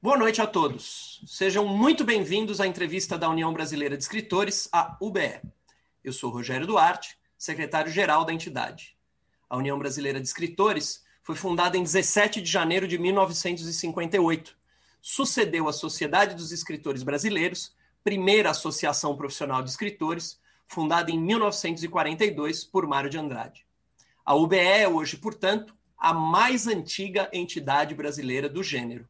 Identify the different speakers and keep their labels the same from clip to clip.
Speaker 1: Boa noite a todos. Sejam muito bem-vindos à entrevista da União Brasileira de Escritores, a UBE. Eu sou Rogério Duarte, secretário-geral da entidade. A União Brasileira de Escritores foi fundada em 17 de janeiro de 1958. Sucedeu a Sociedade dos Escritores Brasileiros, primeira associação profissional de escritores, fundada em 1942 por Mário de Andrade. A UBE é hoje, portanto, a mais antiga entidade brasileira do gênero.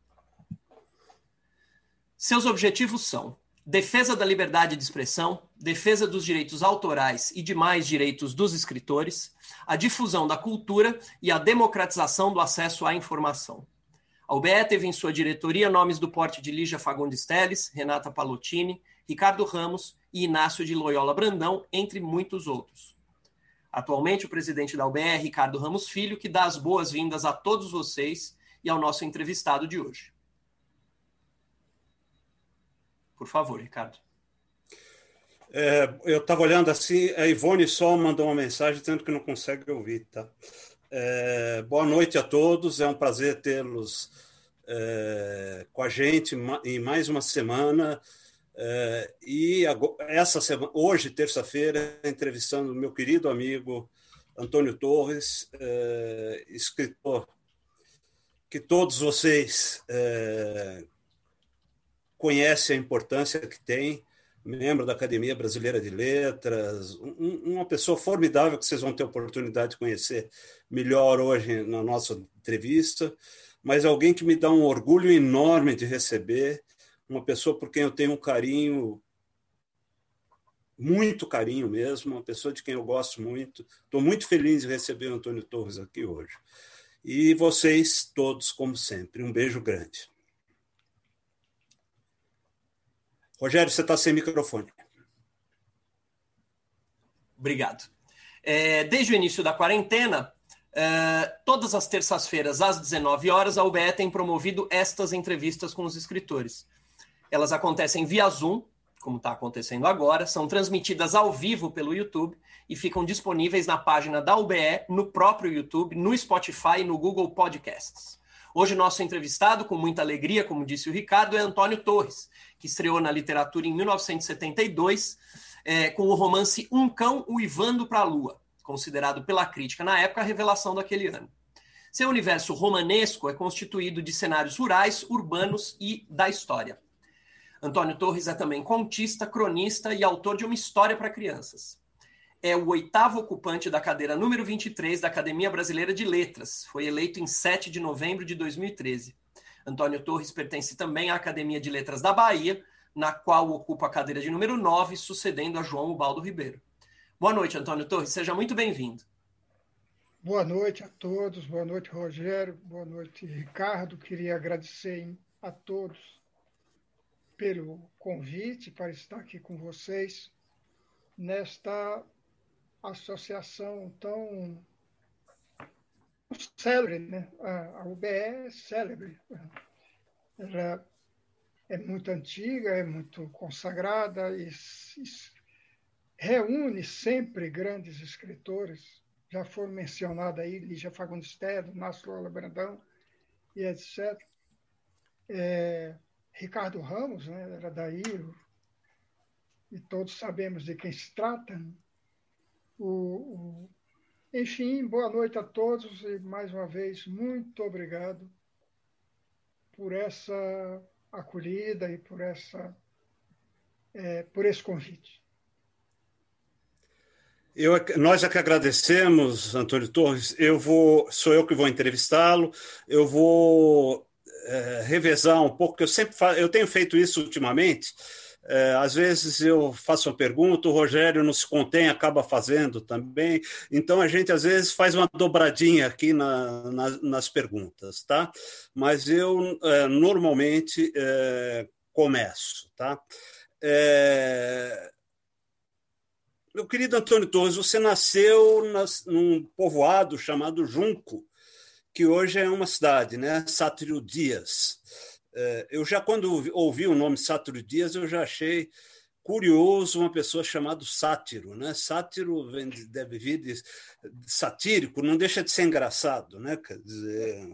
Speaker 1: Seus objetivos são defesa da liberdade de expressão, defesa dos direitos autorais e demais direitos dos escritores, a difusão da cultura e a democratização do acesso à informação. A UBE teve em sua diretoria nomes do porte de Lígia Fagundes Teles, Renata Palottini, Ricardo Ramos e Inácio de Loyola Brandão, entre muitos outros. Atualmente, o presidente da UBE é Ricardo Ramos Filho, que dá as boas-vindas a todos vocês e ao nosso entrevistado de hoje. Por favor, Ricardo.
Speaker 2: É, eu estava olhando assim, a Ivone só mandou uma mensagem dizendo que não consegue ouvir, tá? É, boa noite a todos, é um prazer tê-los é, com a gente em mais uma semana. É, e essa semana, hoje, terça-feira, entrevistando meu querido amigo Antônio Torres, é, escritor que todos vocês é, conhece a importância que tem, membro da Academia Brasileira de Letras, um, uma pessoa formidável que vocês vão ter oportunidade de conhecer melhor hoje na nossa entrevista, mas alguém que me dá um orgulho enorme de receber, uma pessoa por quem eu tenho um carinho, muito carinho mesmo, uma pessoa de quem eu gosto muito. Estou muito feliz de receber o Antônio Torres aqui hoje. E vocês todos, como sempre, um beijo grande. Rogério, você está sem microfone.
Speaker 1: Obrigado. É, desde o início da quarentena, é, todas as terças-feiras, às 19 horas, a UBE tem promovido estas entrevistas com os escritores. Elas acontecem via Zoom, como está acontecendo agora, são transmitidas ao vivo pelo YouTube e ficam disponíveis na página da UBE, no próprio YouTube, no Spotify e no Google Podcasts. Hoje, nosso entrevistado, com muita alegria, como disse o Ricardo, é Antônio Torres, que estreou na literatura em 1972 é, com o romance Um Cão Uivando para a Lua, considerado pela crítica na época a revelação daquele ano. Seu universo romanesco é constituído de cenários rurais, urbanos e da história. Antônio Torres é também contista, cronista e autor de uma história para crianças é o oitavo ocupante da cadeira número 23 da Academia Brasileira de Letras. Foi eleito em 7 de novembro de 2013. Antônio Torres pertence também à Academia de Letras da Bahia, na qual ocupa a cadeira de número 9, sucedendo a João Ubaldo Ribeiro. Boa noite, Antônio Torres, seja muito bem-vindo.
Speaker 3: Boa noite a todos, boa noite, Rogério, boa noite, Ricardo. Queria agradecer a todos pelo convite para estar aqui com vocês nesta associação tão célebre, né? A, UBE é célebre. Ela é muito antiga, é muito consagrada e, e reúne sempre grandes escritores. Já foram mencionados aí Lígia Fagundes Tedo, Márcio Lola Brandão e etc. É, Ricardo Ramos, né, era daí, e todos sabemos de quem se trata. Né? O, o... Enfim, boa noite a todos e, mais uma vez, muito obrigado por essa acolhida e por, essa, é, por esse convite.
Speaker 2: Eu, nós é que agradecemos, Antônio Torres. Eu vou, sou eu que vou entrevistá-lo. Eu vou é, revezar um pouco. Eu sempre faço, eu tenho feito isso ultimamente é, às vezes eu faço uma pergunta, o Rogério não se contém, acaba fazendo também. Então a gente às vezes faz uma dobradinha aqui na, na, nas perguntas, tá? Mas eu é, normalmente é, começo, tá? É... Meu querido Antônio Torres, você nasceu nas, num povoado chamado Junco, que hoje é uma cidade, né? Sátiro Dias. É, eu já, quando ouvi o nome Sátiro Dias, eu já achei curioso uma pessoa chamada sátiro, né? Sátiro vem, deve vir de satírico, não deixa de ser engraçado, né? Quer dizer,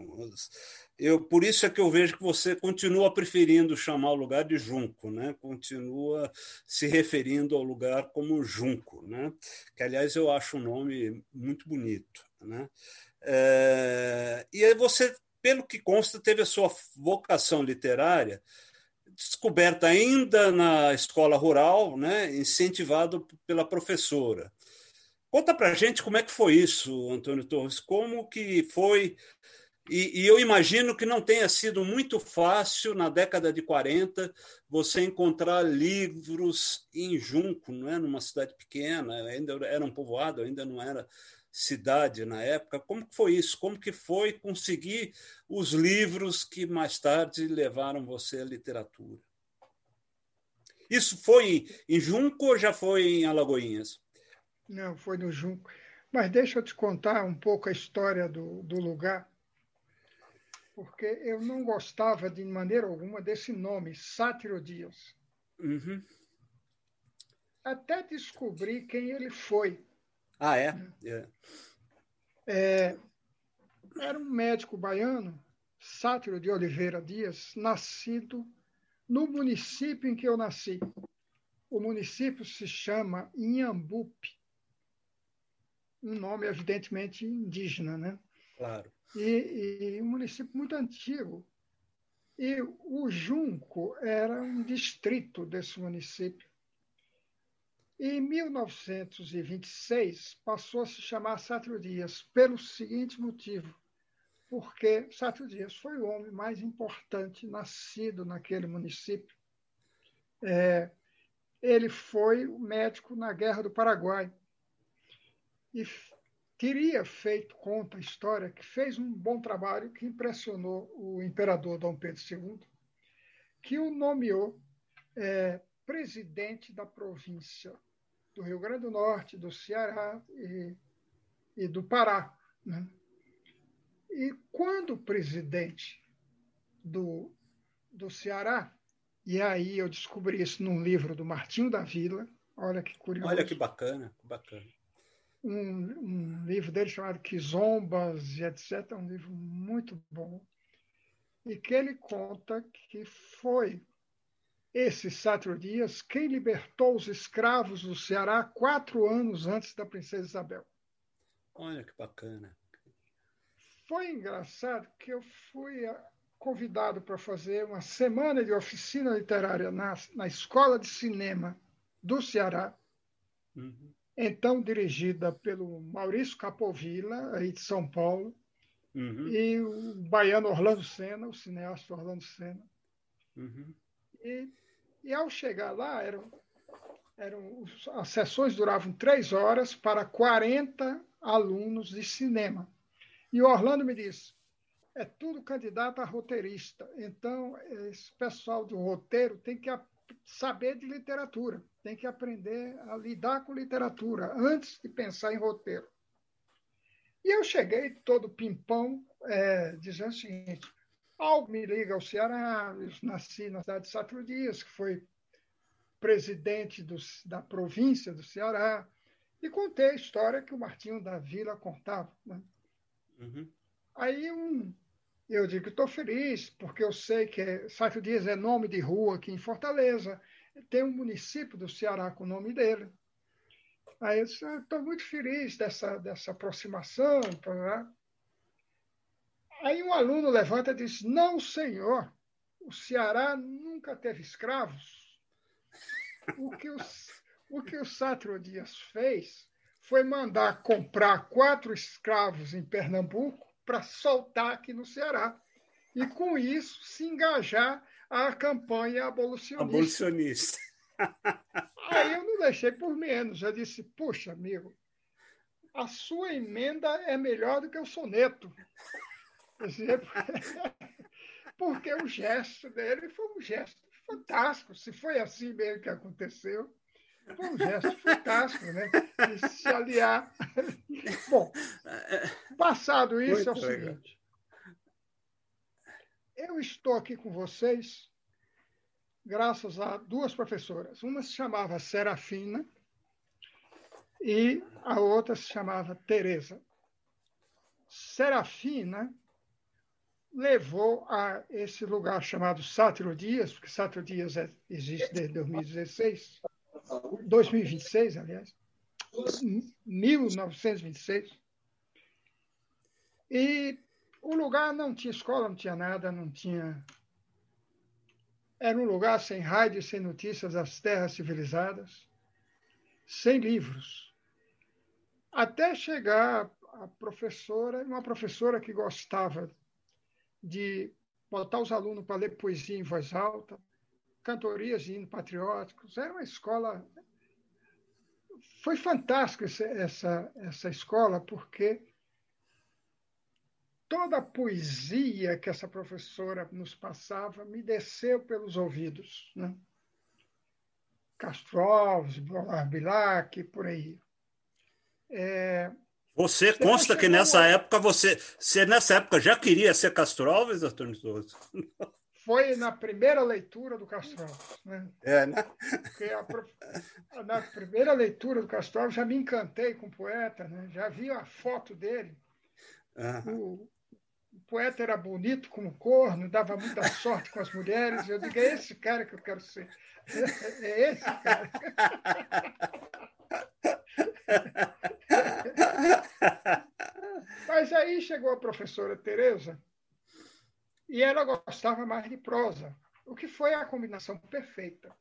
Speaker 2: Eu, por isso é que eu vejo que você continua preferindo chamar o lugar de Junco, né? continua se referindo ao lugar como Junco, né? que, aliás, eu acho um nome muito bonito. Né? É... E aí você, pelo que consta, teve a sua vocação literária descoberta ainda na escola rural, né? incentivado pela professora. Conta para gente como é que foi isso, Antônio Torres, como que foi e, e, eu imagino que não tenha sido muito fácil, na década de 40, você encontrar livros em Junco, não é? numa cidade pequena, ainda era um povoado, ainda não era cidade na época. Como que foi isso? Como que foi conseguir os livros que mais tarde levaram você à literatura? Isso foi em Junco ou já foi em Alagoinhas?
Speaker 3: Não, foi no Junco. Mas deixa eu te contar um pouco a história do, do lugar porque eu não gostava de maneira alguma desse nome, Sátiro Dias.
Speaker 2: Uhum.
Speaker 3: Até descobrir quem ele foi.
Speaker 2: Ah, é? é?
Speaker 3: é era um médico baiano, Sátiro de Oliveira Dias, nascido no município em que eu nasci. O município se chama Inhambupe, um nome evidentemente indígena, né?
Speaker 2: Claro
Speaker 3: e, e um município muito antigo. E o Junco era um distrito desse município. Em 1926, passou a se chamar Sátrio Dias, pelo seguinte motivo: porque Sátrio Dias foi o homem mais importante nascido naquele município. É, ele foi médico na Guerra do Paraguai e teria feito, conta a história, que fez um bom trabalho que impressionou o imperador Dom Pedro II, que o nomeou é, presidente da província do Rio Grande do Norte, do Ceará e, e do Pará. Né? E quando presidente do, do Ceará, e aí eu descobri isso num livro do Martinho da Vila, olha que curioso.
Speaker 2: Olha que bacana, que bacana
Speaker 3: um, um livro dele chamado Quizombas e etc. Um livro muito bom. E que ele conta que foi esse Sátiro Dias quem libertou os escravos do Ceará quatro anos antes da princesa Isabel.
Speaker 2: Olha que bacana.
Speaker 3: Foi engraçado que eu fui ah, convidado para fazer uma semana de oficina literária na, na Escola de Cinema do Ceará. Uhum então dirigida pelo Maurício Capovilla, aí de São Paulo, uhum. e o baiano Orlando Senna, o cineasta Orlando Senna. Uhum. E, e ao chegar lá, eram, eram, as sessões duravam três horas para 40 alunos de cinema. E o Orlando me disse, é tudo candidato a roteirista. Então, esse pessoal do roteiro tem que saber de literatura, tem que aprender a lidar com literatura antes de pensar em roteiro. E eu cheguei todo pimpão, é, dizendo o seguinte: algo me liga ao Ceará, eu nasci na cidade de Satro Dias, que foi presidente do, da província do Ceará, e contei a história que o Martinho da Vila contava. Né? Uhum. Aí um, eu digo que estou feliz, porque eu sei que é, Sátio Dias é nome de rua aqui em Fortaleza, tem um município do Ceará com o nome dele. Aí eu estou muito feliz dessa, dessa aproximação. Né? Aí um aluno levanta e diz: Não, senhor, o Ceará nunca teve escravos. O que o, o, que o Sátrio Dias fez foi mandar comprar quatro escravos em Pernambuco para soltar aqui no Ceará. E, com isso, se engajar a campanha abolicionista.
Speaker 2: Abolicionista.
Speaker 3: Aí eu não deixei por menos. Eu disse, puxa, amigo, a sua emenda é melhor do que o soneto. Porque o gesto dele foi um gesto fantástico. Se foi assim mesmo que aconteceu, foi um gesto fantástico, né? De se aliar. Bom, passado isso, Muito é o legal. seguinte. Eu estou aqui com vocês graças a duas professoras. Uma se chamava Serafina e a outra se chamava Teresa. Serafina levou a esse lugar chamado Sátiro Dias, porque Sátiro Dias é, existe desde 2016, 2026, aliás, 1926. E o lugar não tinha escola, não tinha nada, não tinha. Era um lugar sem rádio, sem notícias das terras civilizadas, sem livros. Até chegar a professora, uma professora que gostava de botar os alunos para ler poesia em voz alta, cantorias de hino patrióticos. Era uma escola. Foi fantástico essa, essa escola, porque toda a poesia que essa professora nos passava me desceu pelos ouvidos. Né? Castro Alves, Bilac, por aí. É,
Speaker 2: você consta que nessa época você, você nessa época já queria ser Castro Alves, Antônio Souza?
Speaker 3: Foi na primeira leitura do Castro Alves. Né?
Speaker 2: É, né?
Speaker 3: A, na primeira leitura do Castro Alves já me encantei com o poeta, né? já vi a foto dele. Uhum. O, o, poeta era bonito como corno, dava muita sorte com as mulheres. Eu digo, é esse cara que eu quero ser. É esse cara. Mas aí chegou a professora Tereza e ela gostava mais de prosa, o que foi a combinação perfeita.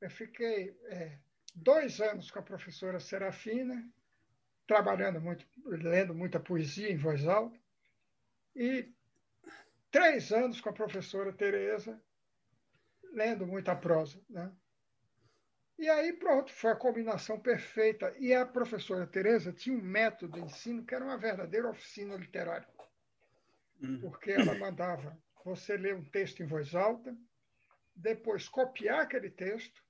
Speaker 3: Eu fiquei é, dois anos com a professora Serafina, trabalhando muito, lendo muita poesia em voz alta, e três anos com a professora Tereza, lendo muita prosa. Né? E aí, pronto, foi a combinação perfeita. E a professora Tereza tinha um método de ensino que era uma verdadeira oficina literária. Uhum. Porque ela mandava você ler um texto em voz alta, depois copiar aquele texto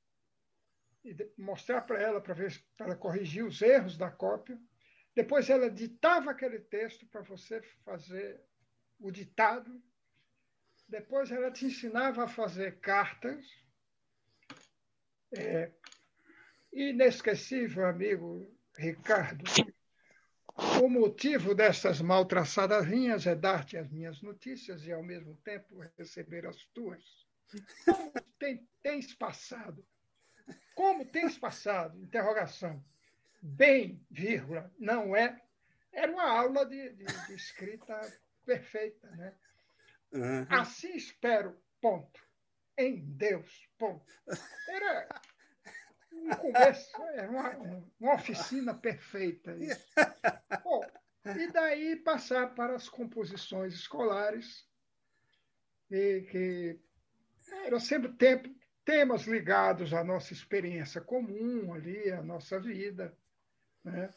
Speaker 3: e mostrar para ela para ver para ela corrigir os erros da cópia. Depois ela ditava aquele texto para você fazer o ditado. Depois ela te ensinava a fazer cartas é, inesquecível, amigo Ricardo, o motivo dessas mal traçadas linhas é dar-te as minhas notícias e, ao mesmo tempo, receber as tuas. Como tem, tens passado? Como tens passado? Interrogação. Bem, vírgula, não é. Era uma aula de, de, de escrita perfeita, né? Uhum. Assim espero, ponto em Deus. Ponto. Era um começo, era uma, uma oficina perfeita. Isso. Bom, e daí passar para as composições escolares, e que eram sempre tempo, temas ligados à nossa experiência comum ali, à nossa vida, né?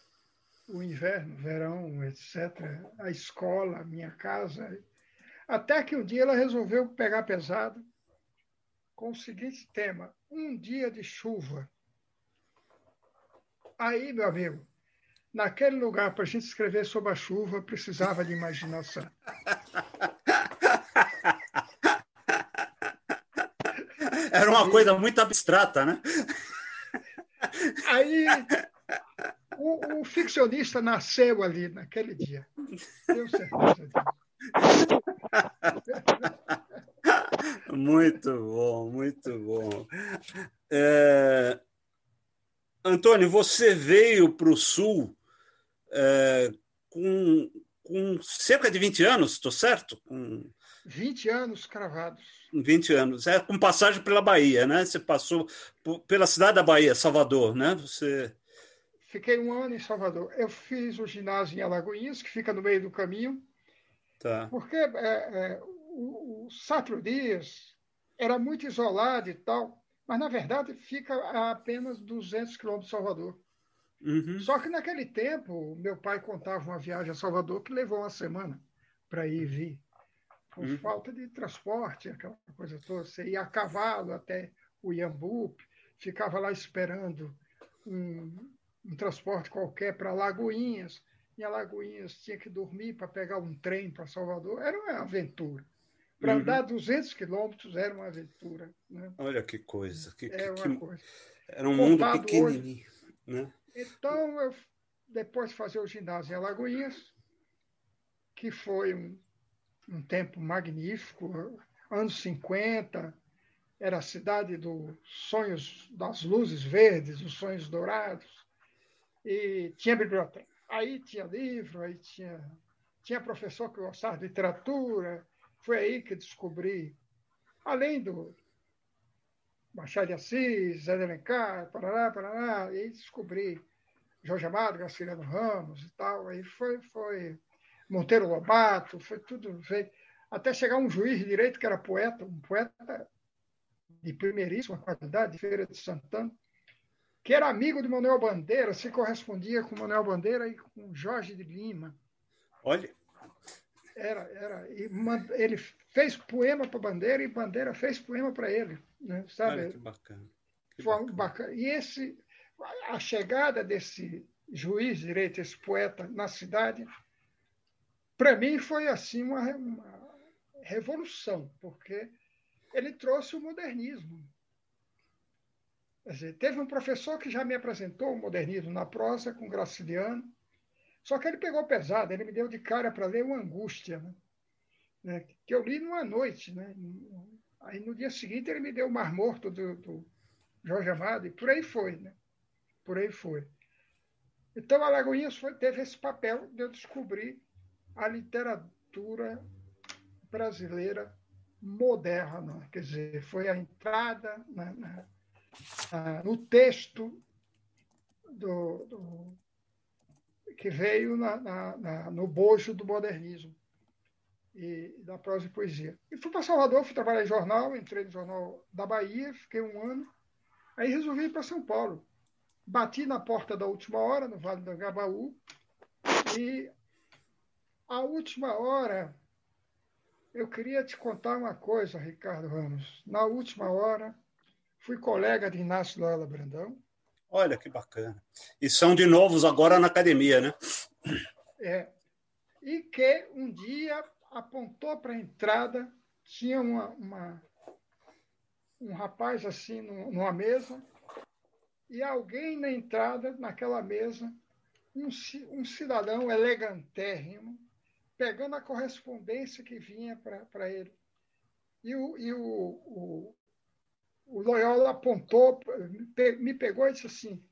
Speaker 3: O inverno, verão, etc., a escola, a minha casa. Até que um dia ela resolveu pegar pesado com o seguinte tema: um dia de chuva. Aí, meu amigo, naquele lugar, para a gente escrever sobre a chuva, precisava de imaginação.
Speaker 2: Era uma coisa muito abstrata, né?
Speaker 3: Aí o, o ficcionista nasceu ali naquele dia. Tenho certeza disso.
Speaker 2: Muito bom, muito bom. É... Antônio, você veio para o Sul é, com, com, cerca de 20 anos, estou certo? Com...
Speaker 3: 20 anos cravados.
Speaker 2: 20 anos. É com passagem pela Bahia, né? Você passou pela cidade da Bahia, Salvador, né? Você.
Speaker 3: Fiquei um ano em Salvador. Eu fiz o ginásio em Alagoinhas, que fica no meio do caminho.
Speaker 2: Tá.
Speaker 3: Porque é, é, o, o Sátiro Dias era muito isolado e tal, mas na verdade fica a apenas 200 quilômetros de Salvador. Uhum. Só que naquele tempo, meu pai contava uma viagem a Salvador que levou uma semana para ir e vir, por uhum. falta de transporte, aquela coisa toda. Você ia a cavalo até o Iambupe, ficava lá esperando um, um transporte qualquer para Lagoinhas. Em Alagoinhas tinha que dormir para pegar um trem para Salvador. Era uma aventura. Para uhum. andar 200 quilômetros era uma aventura. Né?
Speaker 2: Olha que coisa. Que,
Speaker 3: é
Speaker 2: que,
Speaker 3: uma coisa.
Speaker 2: Era um mundo pequenininho. Né?
Speaker 3: Então, eu, depois de fazer o ginásio em Alagoinhas, que foi um, um tempo magnífico, anos 50, era a cidade dos sonhos das luzes verdes, dos sonhos dourados, e tinha biblioteca. Aí tinha livro, aí tinha, tinha professor que gostava de literatura, foi aí que descobri, além do Machado de Assis, Zé de Alencar, Paraná, Paraná, e aí descobri Jorge Amado, Graciliano Ramos e tal, aí foi, foi Monteiro Lobato, foi tudo, veio, até chegar um juiz de direito que era poeta, um poeta de primeiríssima qualidade, de Feira de Santana, que era amigo de Manuel Bandeira, se correspondia com Manuel Bandeira e com Jorge de Lima.
Speaker 2: Olha.
Speaker 3: Era, era. Ele fez poema para Bandeira e Bandeira fez poema para ele. Né, sabe?
Speaker 2: Olha que bacana.
Speaker 3: Que bacana. bacana. E esse, a chegada desse juiz de direito, esse poeta na cidade, para mim foi assim uma, uma revolução, porque ele trouxe o modernismo. Dizer, teve um professor que já me apresentou o modernismo na prosa com Graciliano, só que ele pegou pesado, ele me deu de cara para ler o Angústia, né? né? que eu li numa noite. Né? Aí no dia seguinte ele me deu o Mar Morto do, do Jorge Amado, e por aí foi. Né? Por aí foi. Então, Alagoinhas foi, teve esse papel de eu descobrir a literatura brasileira moderna, quer dizer, foi a entrada na, na, na, no texto do, do que veio no bojo do modernismo e da prosa e poesia. E fui para Salvador, fui trabalhar em jornal, entrei no jornal da Bahia, fiquei um ano, aí resolvi ir para São Paulo. Bati na porta da última hora, no Vale do Gabaú, e a última hora eu queria te contar uma coisa, Ricardo Ramos. Na última hora, fui colega de Inácio Loyola Brandão.
Speaker 2: Olha que bacana. E são de novos agora na academia, né?
Speaker 3: É. E que um dia apontou para a entrada, tinha uma, uma, um rapaz assim numa mesa, e alguém na entrada, naquela mesa, um, um cidadão elegantérrimo, pegando a correspondência que vinha para ele. E, o, e o, o, o Loyola apontou, me pegou e disse assim: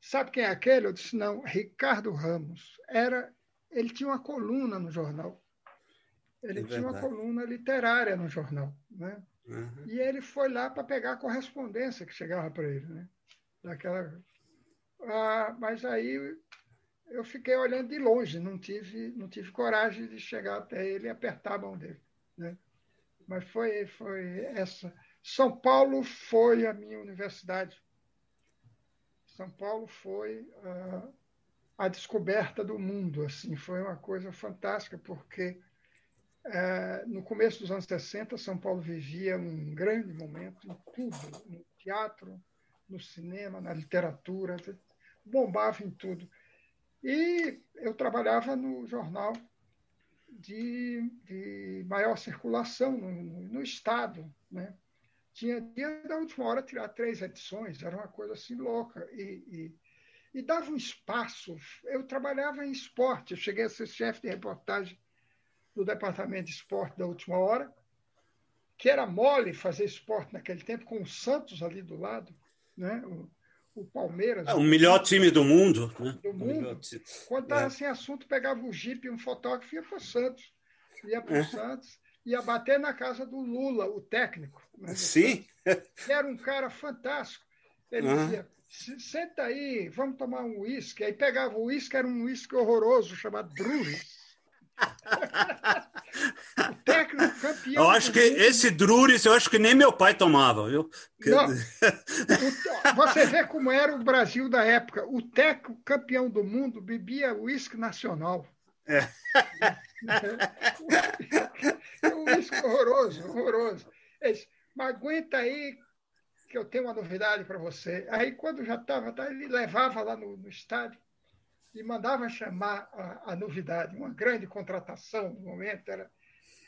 Speaker 3: Sabe quem é aquele? Eu disse: Não, Ricardo Ramos. Era, ele tinha uma coluna no jornal. Ele é tinha uma coluna literária no jornal. Né? Uhum. E ele foi lá para pegar a correspondência que chegava para ele. Né? Daquela... Ah, mas aí eu fiquei olhando de longe, não tive, não tive coragem de chegar até ele e apertar a mão dele. Né? Mas foi, foi essa. São Paulo foi a minha universidade. São Paulo foi uh, a descoberta do mundo. assim Foi uma coisa fantástica, porque uh, no começo dos anos 60, São Paulo vivia um grande momento em tudo, no teatro, no cinema, na literatura, bombava em tudo. E eu trabalhava no jornal de, de maior circulação no, no, no, Estado. Né? Tinha dia da última hora tirar três edições, era uma coisa assim louca. E, e, e dava um espaço. Eu trabalhava em esporte, eu cheguei a ser chefe de reportagem do departamento de esporte da última hora, que era mole fazer esporte naquele tempo, com o Santos ali do lado. Né? O, o Palmeiras.
Speaker 2: É o melhor time do mundo. Né?
Speaker 3: Do mundo. Quando estava é. sem assunto, pegava o Jeep, um fotógrafo, ia para o Santos. Ia para o é. Santos, ia bater na casa do Lula, o técnico.
Speaker 2: Né, Sim.
Speaker 3: Era um cara fantástico. Ele uhum. dizia: senta aí, vamos tomar um uísque. Aí pegava o uísque, era um uísque horroroso, chamado Drury.
Speaker 2: o técnico campeão. Eu acho que esse Druris, eu acho que nem meu pai tomava, viu?
Speaker 3: Não. Você vê como era o Brasil da época. O técnico campeão do mundo bebia uísque nacional. É. um uísque horroroso, horroroso. Disse, Mas aguenta aí que eu tenho uma novidade para você. Aí, quando já estava, tá, ele levava lá no, no estádio e mandava chamar a, a, novidade, uma grande contratação no momento, era,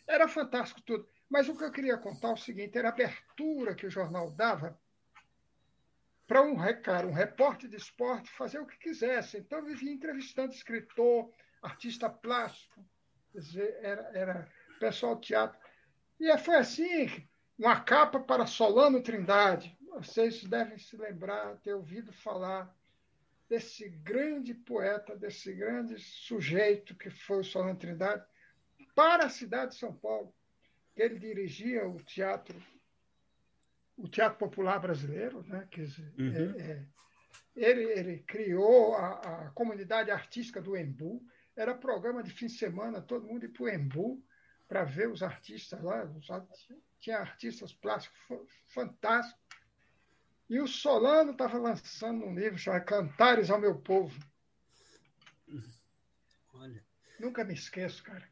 Speaker 3: era fantástico tudo. Mas o que eu queria contar é o seguinte, era a abertura que o jornal dava para um, cara, um repórter de esporte fazer o que quisesse. Então, vivia entrevistando escritor, artista plástico, dizer, era, era pessoal do teatro. E foi assim, uma capa para Solano Trindade. Vocês devem se lembrar, ter ouvido falar desse grande poeta, desse grande sujeito que foi o Solano Trindade, para a cidade de São Paulo. Ele dirigia o teatro, o teatro popular brasileiro, né? Dizer, uhum. é, é, ele, ele, criou a, a, comunidade artística do Embu. Era programa de fim de semana, todo mundo ia para o Embu para ver os artistas lá. Tinha artistas plásticos fantásticos. E o Solano estava lançando um livro chamado Cantares ao Meu Povo. Olha. Nunca me esqueço, cara.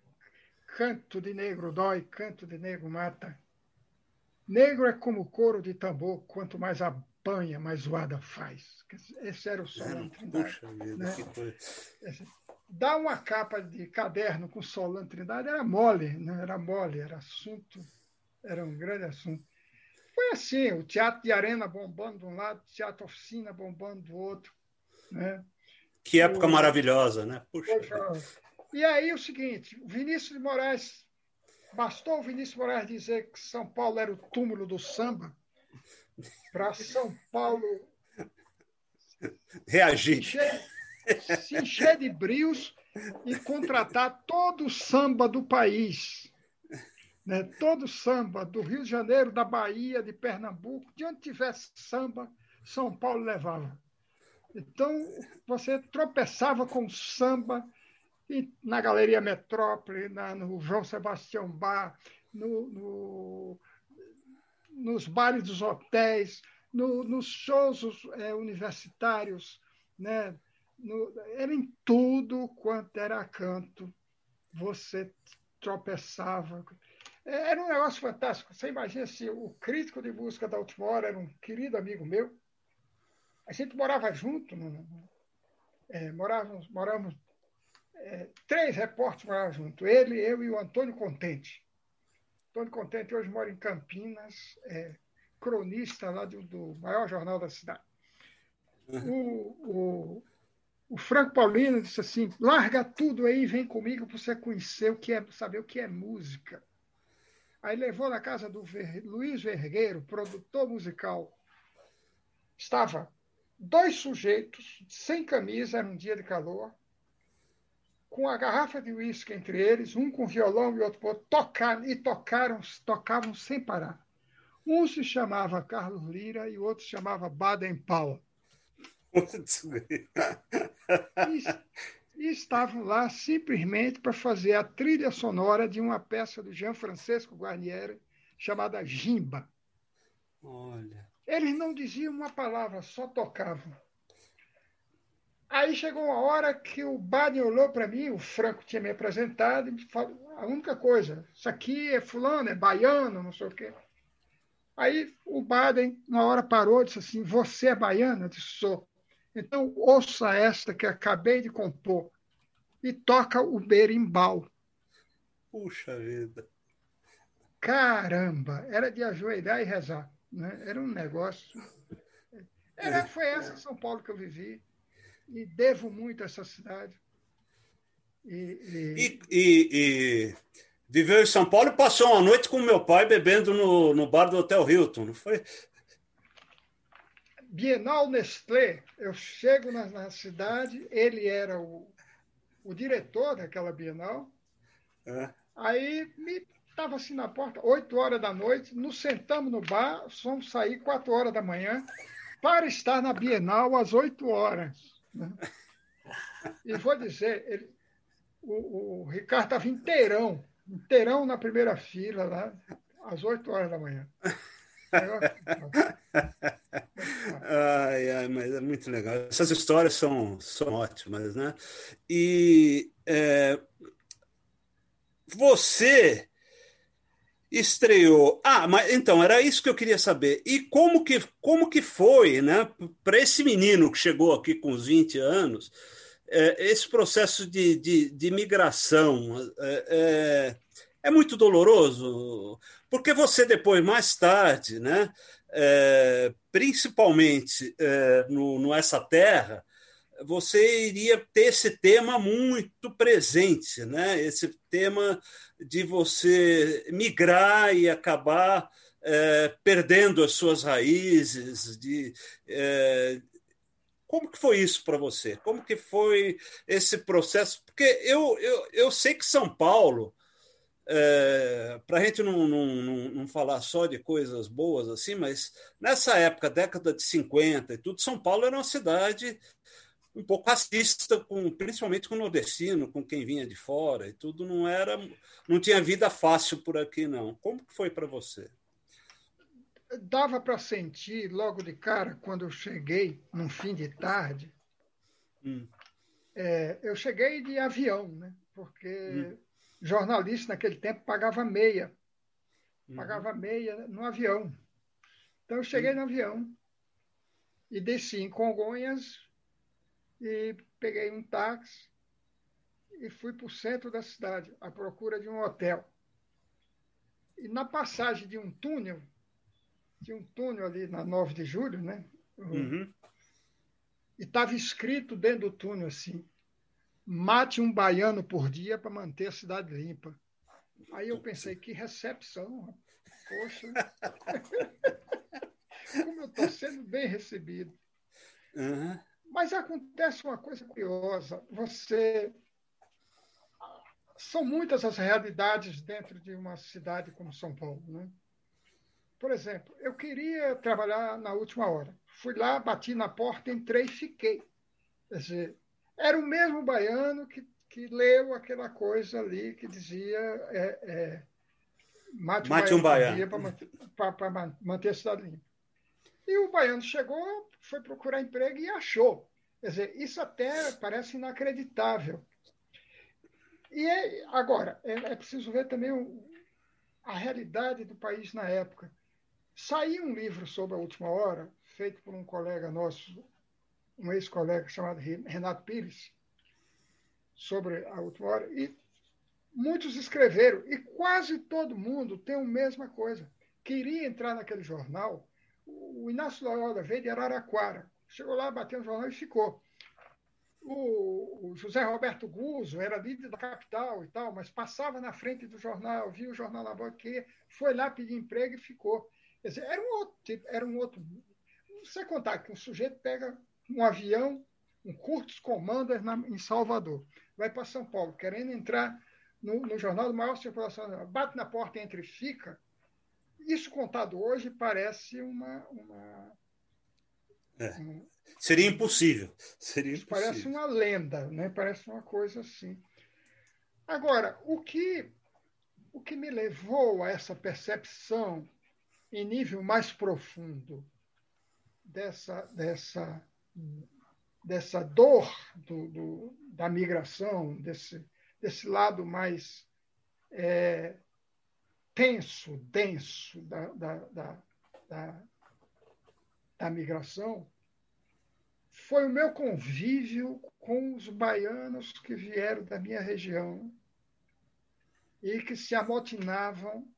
Speaker 3: Canto de negro dói, canto de negro mata. Negro é como couro de tambor, quanto mais apanha, mais zoada faz. Esse era o Solano Trindade. Puxa vida, né? que coisa. Dar uma capa de caderno com Solano Trindade era mole, né? era mole, era assunto, era um grande assunto. Foi assim, o teatro de arena bombando de um lado, o teatro oficina bombando do outro. Né?
Speaker 2: Que época o... maravilhosa, né? Puxa.
Speaker 3: E aí o seguinte, o Vinícius de Moraes, bastou o Vinícius de Moraes dizer que São Paulo era o túmulo do samba, para São Paulo
Speaker 2: reagir.
Speaker 3: Encher, se encher de brios e contratar todo o samba do país. Né? Todo samba do Rio de Janeiro, da Bahia, de Pernambuco, de onde tivesse samba, São Paulo levava. Então, você tropeçava com samba na Galeria Metrópole, na, no João Sebastião Bar, no, no, nos bares dos hotéis, no, nos shows é, universitários, né? No, era em tudo quanto era canto, você tropeçava. É, era um negócio fantástico. Você imagina se o crítico de música da última hora era um querido amigo meu. A gente morava junto, é, morávamos, morávamos é, três repórteres moravam junto, ele, eu e o Antônio Contente. Antônio Contente hoje mora em Campinas, é cronista lá do, do maior jornal da cidade. Uhum. O, o, o, Franco Paulino disse assim: larga tudo aí, vem comigo para você conhecer o que é, saber o que é música. Aí levou na casa do Ver, Luiz Vergueiro, produtor musical. Estava dois sujeitos sem camisa, era um dia de calor, com a garrafa de uísque entre eles, um com violão e outro com tocar, e tocaram, tocavam sem parar. Um se chamava Carlos Lira e o outro se chamava Baden Powell. E, e estavam lá simplesmente para fazer a trilha sonora de uma peça do Jean Francesco Guarnieri chamada Jimba. Olha. Eles não diziam uma palavra, só tocavam. Aí chegou uma hora que o Baden olhou para mim, o Franco tinha me apresentado, e me falou a única coisa, isso aqui é fulano, é baiano, não sei o quê. Aí o Baden, uma hora parou e disse assim, você é baiano? Eu disse, sou. Então, ouça esta que acabei de compor e toca o berimbau.
Speaker 2: Puxa vida!
Speaker 3: Caramba! Era de ajoelhar e rezar. Né? Era um negócio... Era, foi essa São Paulo que eu vivi e devo muito a essa cidade.
Speaker 2: E, e... e, e viveu em São Paulo e passou uma noite com meu pai bebendo no, no bar do Hotel Hilton, não foi?
Speaker 3: Bienal Nestlé, eu chego na, na cidade, ele era o, o diretor daquela Bienal. É. Aí me estava assim na porta, 8 horas da noite, nos sentamos no bar, fomos sair 4 horas da manhã para estar na Bienal às 8 horas. Né? E vou dizer, ele, o, o Ricardo estava inteirão, inteirão na primeira fila, lá, às 8 horas da manhã.
Speaker 2: Ai, ai, mas é muito legal. Essas histórias são, são ótimas, né? E é, você estreou. Ah, mas então era isso que eu queria saber. E como que como que foi, né, para esse menino que chegou aqui com os 20 anos, é, esse processo de, de, de migração é, é, é, muito doloroso, porque você depois mais tarde, né, é, principalmente é, no, no essa terra você iria ter esse tema muito presente, né? esse tema de você migrar e acabar é, perdendo as suas raízes, de, é, como que foi isso para você? Como que foi esse processo? Porque eu, eu, eu sei que São Paulo, é, para a gente não, não, não, não, falar só de coisas boas assim, mas nessa época, década de 50 e tudo, São Paulo era uma cidade um pouco racista, com, principalmente com o nordestino, com quem vinha de fora e tudo, não era, não tinha vida fácil por aqui não. Como que foi para você?
Speaker 3: Dava para sentir logo de cara quando eu cheguei, num fim de tarde. Hum. É, eu cheguei de avião, né? Porque hum. Jornalista naquele tempo pagava meia, uhum. pagava meia no avião. Então eu cheguei no avião e desci em Congonhas e peguei um táxi e fui para o centro da cidade, à procura de um hotel. E na passagem de um túnel, tinha um túnel ali na 9 de julho, né? Uhum. E estava escrito dentro do túnel assim: mate um baiano por dia para manter a cidade limpa. Aí eu pensei, que recepção, poxa. Como eu estou sendo bem recebido. Uhum. Mas acontece uma coisa curiosa. Você são muitas as realidades dentro de uma cidade como São Paulo, né? Por exemplo, eu queria trabalhar na última hora. Fui lá, bati na porta, entrei e fiquei. Quer dizer, era o mesmo baiano que, que leu aquela coisa ali que dizia é, é, mate,
Speaker 2: mate um baiano
Speaker 3: para manter, a cidade limpa. E o baiano chegou, foi procurar emprego e achou. Quer dizer, isso até parece inacreditável. E é, agora, é, é, preciso ver também o, a realidade do país na época. Saiu um livro sobre a última hora, feito por um colega nosso, um ex-colega chamado Renato Pires, sobre a última hora, e muitos escreveram, e quase todo mundo tem a mesma coisa. Queria entrar naquele jornal o Inácio Loyola veio de Araraquara. Chegou lá, bateu no jornal e ficou. O, José Roberto Guzzo era líder da capital e tal, mas passava na frente do jornal, via o jornal na foi lá pedir emprego e ficou. Quer dizer, era um outro tipo, era um outro. Você contar que um sujeito pega um avião, um Curtis Commander na, em Salvador, vai para São Paulo, querendo entrar no, no jornal do maior circulação, bate na porta e entra e fica, isso contado hoje parece uma. uma
Speaker 2: é. um, Seria impossível. Seria impossível.
Speaker 3: Parece uma lenda, né? parece uma coisa assim. Agora, o que, o que me levou a essa percepção em nível mais profundo dessa, dessa, dessa dor do, do da migração, desse, desse lado mais é, tenso, denso da, da, da, da, da migração foi o meu convívio com os baianos que vieram da minha região e que se amotinavam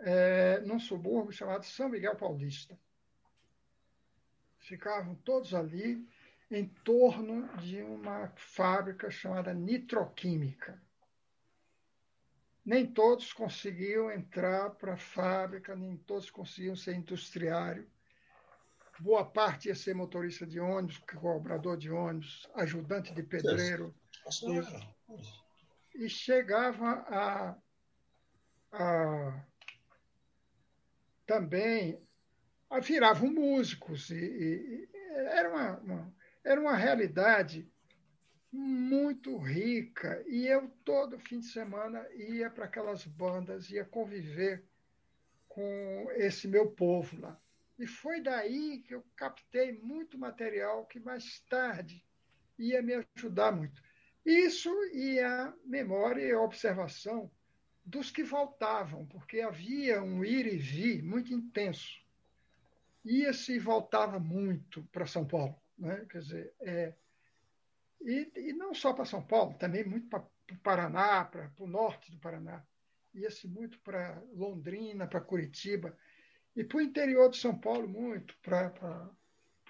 Speaker 3: é, num subúrbio chamado São Miguel Paulista. Ficavam todos ali em torno de uma fábrica chamada Nitroquímica nem todos conseguiam entrar para a fábrica, nem todos conseguiam ser industriário. Boa parte ia ser motorista de ônibus, cobrador de ônibus, ajudante de pedreiro. E, chegava a, a também viravam músicos. E, e era, uma, uma, era uma realidade muito rica. E eu, todo fim de semana, ia para aquelas bandas, ia conviver com esse meu povo lá. E foi daí que eu captei muito material que mais tarde ia me ajudar muito. Isso e a memória e a observação dos que voltavam, porque havia um ir e vir muito intenso. Ia-se e voltava muito para São Paulo. Né? Quer dizer, é, e, e não só para São Paulo, também muito para o Paraná, para o norte do Paraná. Ia-se muito para Londrina, para Curitiba. E para o interior de São Paulo, muito, para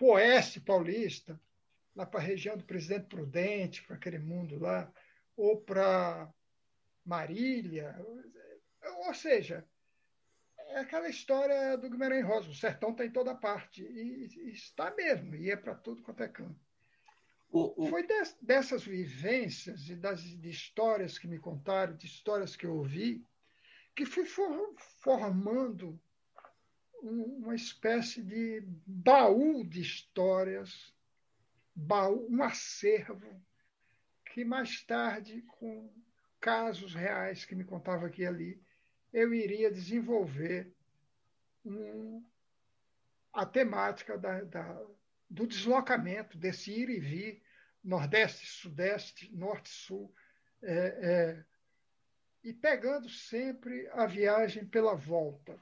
Speaker 3: o oeste paulista. lá para a região do Presidente Prudente, para aquele mundo lá, ou para Marília. Ou seja, é aquela história do Guimarães Rosa, o sertão está em toda parte. E, e está mesmo, ia é para tudo quanto é canto. O, o... Foi des, dessas vivências e das de histórias que me contaram, de histórias que eu ouvi, que fui for, formando um, uma espécie de baú de histórias, baú, um acervo, que mais tarde, com casos reais que me contava aqui e ali, eu iria desenvolver um, a temática da, da, do deslocamento, desse ir e vir, Nordeste, Sudeste, Norte, Sul, é, é, e pegando sempre a viagem pela volta.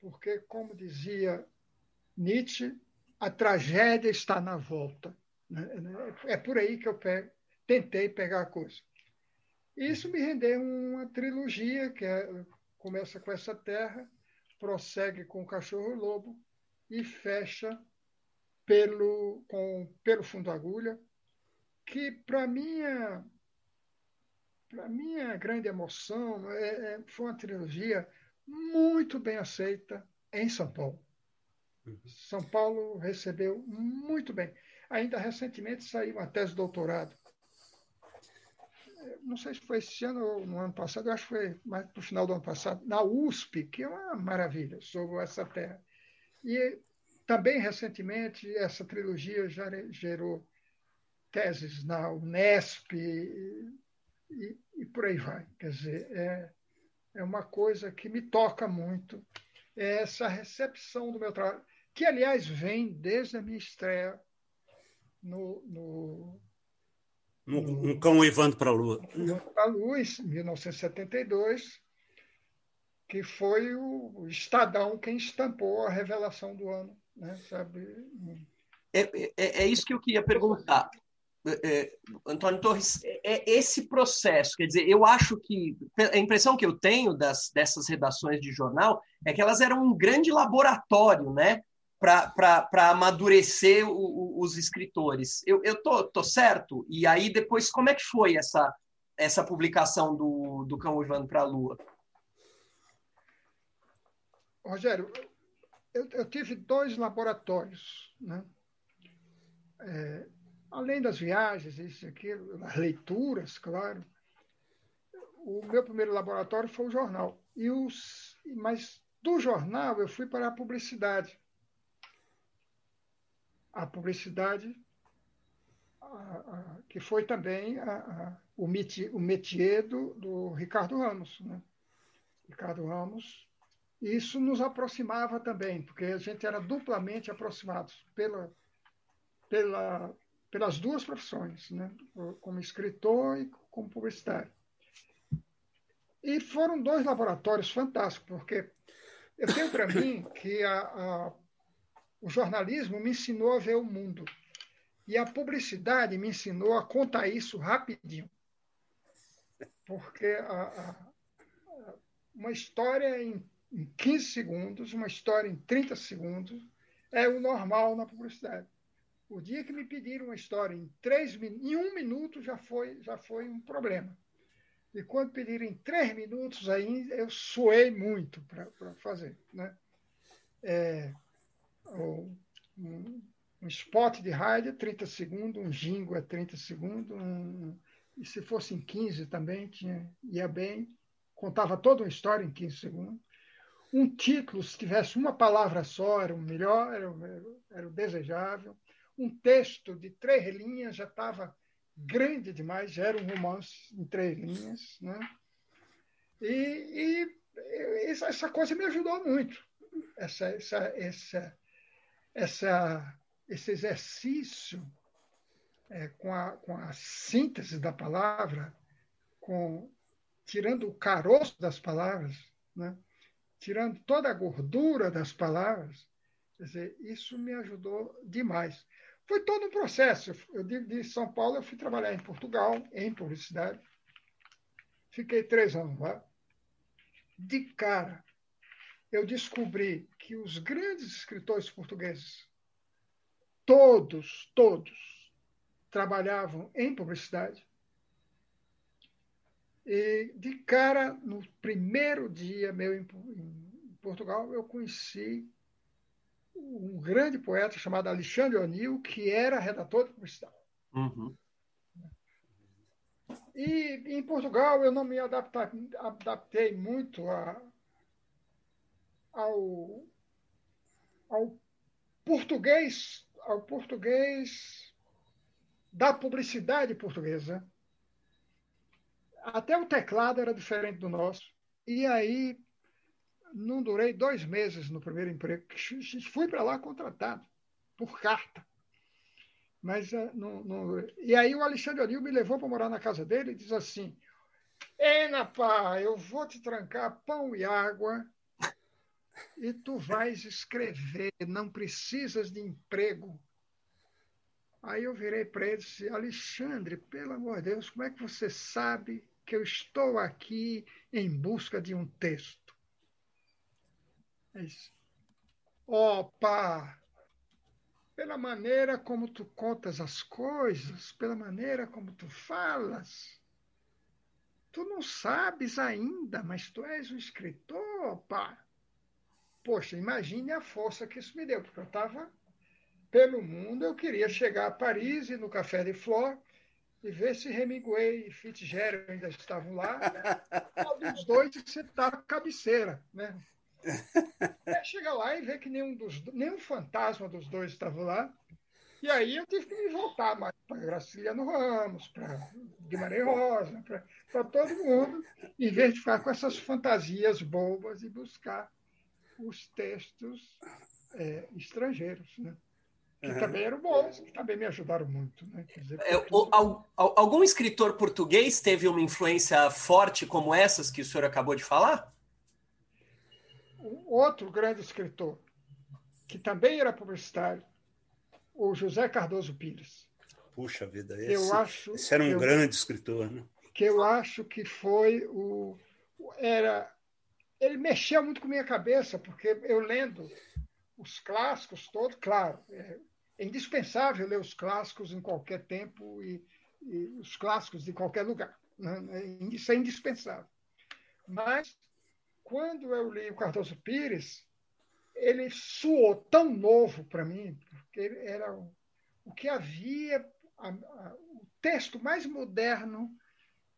Speaker 3: Porque, como dizia Nietzsche, a tragédia está na volta. Né? É por aí que eu pego, tentei pegar a coisa. Isso me rendeu uma trilogia que é, começa com essa terra, prossegue com o cachorro lobo e fecha pelo com pelo fundo agulha, que para minha para minha grande emoção é, é, foi uma trilogia muito bem aceita em São Paulo. Uhum. São Paulo recebeu muito bem. Ainda recentemente saiu uma tese de doutorado não sei se foi esse ano ou no ano passado, eu acho que foi mais para o final do ano passado, na USP, que é uma maravilha sobre essa terra. E também, recentemente, essa trilogia já gerou teses na Unesp e, e, e por aí vai. Quer dizer, é, é uma coisa que me toca muito, é essa recepção do meu trabalho, que, aliás, vem desde a minha estreia no, no
Speaker 2: um, um cão uivando para a lua.
Speaker 3: Para a luz, em 1972, que foi o Estadão quem estampou a revelação do ano. Né, sabe?
Speaker 1: É, é, é isso que eu queria perguntar. É, é Antônio Torres, é, é esse processo, quer dizer, eu acho que a impressão que eu tenho das, dessas redações de jornal é que elas eram um grande laboratório, né, para amadurecer o, o, os escritores. Eu, eu tô, tô certo? E aí depois, como é que foi essa, essa publicação do, do Cão Uivando para a Lua?
Speaker 3: Rogério, eu, eu, tive dois laboratórios. Né? É, além das viagens, isso e aquilo, as leituras, claro. O meu primeiro laboratório foi o jornal. E os, mas do jornal eu fui para a publicidade a publicidade, a, a, que foi também a, o, métier, o métier do, do Ricardo Ramos. Né? Ricardo Ramos. Isso nos aproximava também, porque a gente era duplamente aproximados pela, pela, pelas duas profissões, né? como escritor e como publicitário. E foram dois laboratórios fantásticos, porque eu tenho para mim que a, a o jornalismo me ensinou a ver o mundo. E a publicidade me ensinou a contar isso rapidinho. Porque a, a, uma história em, em 15 segundos, uma história em 30 segundos, é o normal na publicidade. O dia que me pediram uma história em, três, em um minuto já foi, já foi um problema. E quando pediram em três minutos, aí eu suei muito para fazer. Né? É, um, um spot de rádio é 30 segundos, um jingle é 30 segundos, um, e se fosse em 15 também, tinha, ia bem, contava toda uma história em 15 segundos. Um título, se tivesse uma palavra só, era o melhor, era o, era o desejável. Um texto de três linhas já estava grande demais, já era um romance em três linhas. Né? E, e essa coisa me ajudou muito, essa, essa, essa essa, esse exercício é, com, a, com a síntese da palavra, com tirando o caroço das palavras, né? tirando toda a gordura das palavras, quer dizer, isso me ajudou demais. Foi todo um processo. Eu de, São Paulo, eu fui trabalhar em Portugal, em publicidade. Fiquei três anos lá. De cara, eu descobri que os grandes escritores portugueses, todos, todos, trabalhavam em publicidade. E, de cara, no primeiro dia meu em, Portugal, eu conheci um grande poeta chamado Alexandre O'Neill, que era redator de publicidade. Uhum. E em Portugal eu não me adapta, adaptei muito a, ao, ao português, ao português da publicidade portuguesa. Até o teclado era diferente do nosso. E aí não durei dois meses no primeiro emprego. Fui para lá contratado por carta. Mas eh, não, não... E aí o Alexandre O'Neill me levou para morar na casa dele e diz assim: Ena, pá, eu vou te trancar pão e água e tu vais escrever, não precisas de emprego. Aí eu virei para ele e disse: Alexandre, pelo amor de Deus, como é que você sabe que eu estou aqui em busca de um texto? É isso. Opa! pela maneira como tu contas as coisas, pela maneira como tu falas. Tu não sabes ainda, mas tu és um escritor, pá. Poxa, imagine a força que isso me deu, porque eu estava pelo mundo, eu queria chegar a Paris e no Café de Flor e ver se Hemingway e Fitzgerald ainda estavam lá. Qual dos dois sentar a cabeceira, né? É, chega lá e vê que nenhum, dos, nenhum fantasma dos dois estava lá. E aí eu tive que me voltar mais para Graciliano Ramos, para Guimarães Rosa, para todo mundo, em vez de ficar com essas fantasias bobas e buscar os textos é, estrangeiros, né? que uhum. também eram bons, que também me ajudaram muito. Né?
Speaker 1: Dizer, é, al, algum escritor português teve uma influência forte como essas que o senhor acabou de falar?
Speaker 3: outro grande escritor, que também era publicitário, o José Cardoso Pires.
Speaker 2: Puxa vida, esse, eu acho, esse era um eu, grande escritor. Né?
Speaker 3: Que eu acho que foi o. Era, ele mexeu muito com minha cabeça, porque eu lendo os clássicos todos, claro, é, indispensável ler os clássicos em qualquer tempo e, e os clássicos de qualquer lugar. Né? Isso é indispensável. Mas quando eu li o Cardoso Pires, ele soou tão novo para mim, porque era o, o que havia, a, a, o texto mais moderno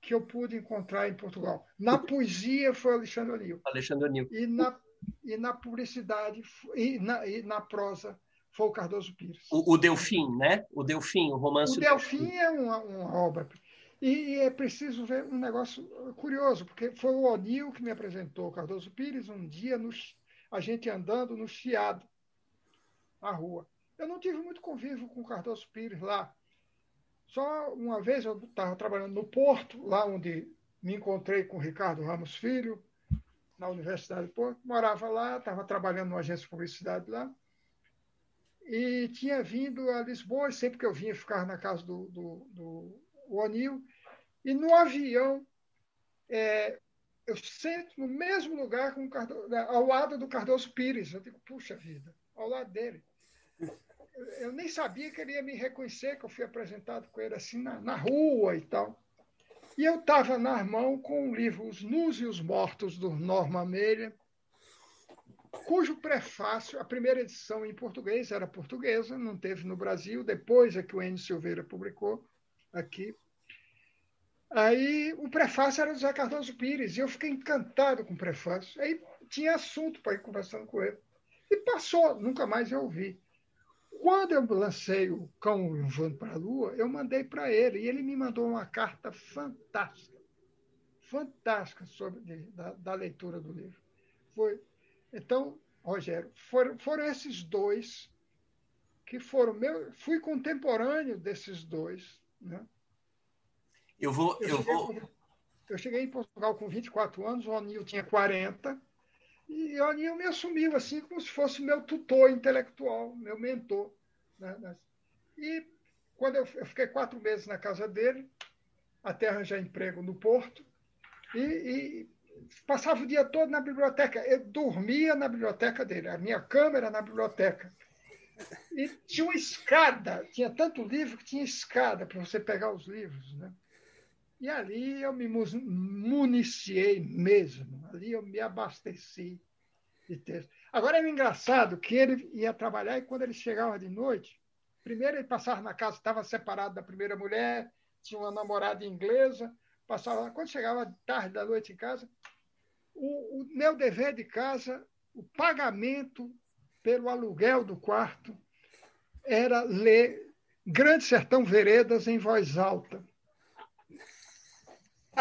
Speaker 3: que eu pude encontrar em Portugal. Na poesia foi Alexandre O'Neill.
Speaker 1: Alexandre O'Neill.
Speaker 3: E na, e na publicidade, e na, e na prosa, foi o Cardoso Pires.
Speaker 1: O, o Delfim, né? O Delfim, o romance.
Speaker 3: O Delfim é uma, uma obra. E, é preciso ver um negócio curioso, porque foi o O'Neill que me apresentou o Cardoso Pires um dia, nos, a gente andando no Chiado, na rua. Eu não tive muito convívio com o Cardoso Pires lá. Só uma vez eu estava trabalhando no Porto, lá onde me encontrei com o Ricardo Ramos Filho, na Universidade do Porto. Morava lá, estava trabalhando numa agência de publicidade lá. E tinha vindo a Lisboa, sempre que eu vinha ficar na casa do, do, do O'Neill, e no avião é, eu sento no mesmo lugar com Cardoso, né, ao lado do Cardoso Pires. Eu digo, puxa vida, ao lado dele. Eu nem sabia que ele ia me reconhecer, que eu fui apresentado com ele assim na, na rua e tal. E eu estava na mão com o livro Os Nus e os Mortos, do Norma Meira, cujo prefácio, a primeira edição em português era portuguesa, não teve no Brasil, depois é que o Enio Silveira publicou aqui. Aí o prefácio era do Zé Cardoso Pires, e eu fiquei encantado com o prefácio. Aí tinha assunto para ir conversando com ele. E passou, nunca mais eu ouvi. Quando eu lancei o Cão Voando para a Lua, eu mandei para ele, e ele me mandou uma carta fantástica, fantástica sobre da, da leitura do livro. Foi, então, Rogério, foram, foram esses dois que foram meu, fui contemporâneo desses dois, né?
Speaker 1: Eu vou. Eu, eu, vou...
Speaker 3: eu cheguei em Portugal com 24 anos, o Anil tinha 40, e o Anil me assumiu assim como se fosse meu tutor intelectual, meu mentor. Né? E quando eu, eu fiquei quatro meses na casa dele, até arranjar emprego no Porto, e, e passava o dia todo na biblioteca. Eu dormia na biblioteca dele, a minha câmera na biblioteca. E tinha uma escada, tinha tanto livro que tinha escada para você pegar os livros. Né? E ali eu me municiei mesmo, ali eu me abasteci de texto. Agora é engraçado que ele ia trabalhar e quando ele chegava de noite, primeiro ele passava na casa, estava separado da primeira mulher, tinha uma namorada inglesa, passava lá. Quando chegava tarde da noite em casa, o, o meu dever de casa, o pagamento pelo aluguel do quarto, era ler Grande Sertão Veredas em voz alta.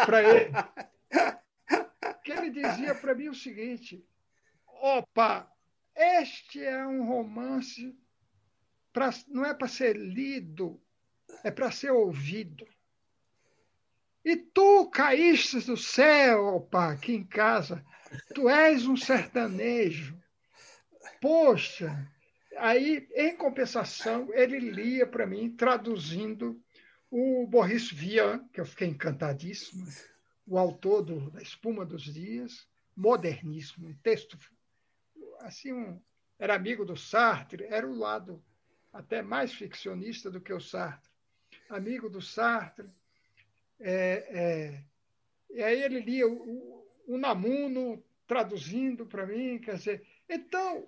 Speaker 3: Para ele. Que ele dizia para mim o seguinte: opa, este é um romance, pra, não é para ser lido, é para ser ouvido. E tu caíste do céu, opa, aqui em casa. Tu és um sertanejo. Poxa, aí, em compensação, ele lia para mim, traduzindo o Boris Vian, que eu fiquei encantadíssimo, o autor do, da Espuma dos Dias, moderníssimo, um texto assim, um, era amigo do Sartre, era o lado até mais ficcionista do que o Sartre. Amigo do Sartre. É, é, e aí ele lia o, o Namuno traduzindo para mim, quer dizer, então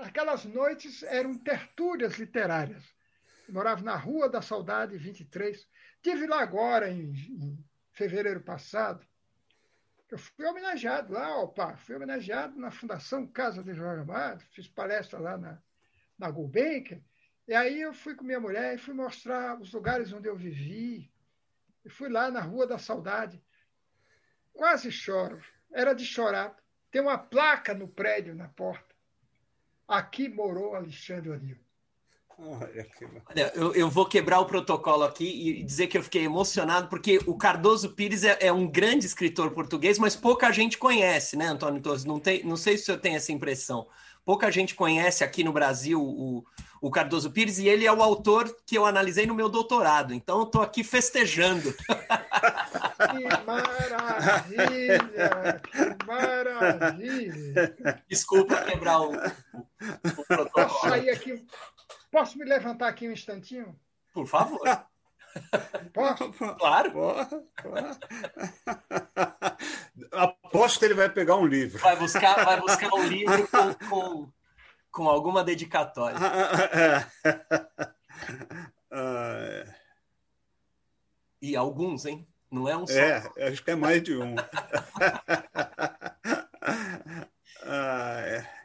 Speaker 3: aquelas noites eram tertúlias literárias. Morava na Rua da Saudade 23. Tive lá agora, em, em fevereiro passado, eu fui homenageado lá, opa, fui homenageado na Fundação Casa de Jorge Amado, fiz palestra lá na, na Gulbenkian, e aí eu fui com minha mulher e fui mostrar os lugares onde eu vivi. E fui lá na Rua da Saudade. Quase choro. Era de chorar. Tem uma placa no prédio, na porta. Aqui morou Alexandre O'Neill.
Speaker 1: Olha, eu, eu, vou quebrar o protocolo aqui e dizer que eu fiquei emocionado, porque o Cardoso Pires é, é, um grande escritor português, mas pouca gente conhece, né, Antônio Torres? Não, tem, não sei se o senhor tem essa impressão. Pouca gente conhece aqui no Brasil o, o Cardoso Pires e ele é o autor que eu analisei no meu doutorado. Então, eu estou aqui festejando.
Speaker 3: Que maravilha! Que maravilha!
Speaker 1: Desculpa quebrar o, o protocolo.
Speaker 3: Sair aqui Posso me levantar aqui um instantinho?
Speaker 1: Por favor.
Speaker 3: Posso?
Speaker 1: Claro.
Speaker 2: claro. Aposto que ele vai pegar um livro.
Speaker 1: Vai buscar, vai buscar um livro com, com, com alguma dedicatória. E alguns, hein? Não é um só.
Speaker 2: É, acho que é mais de um. ah, é.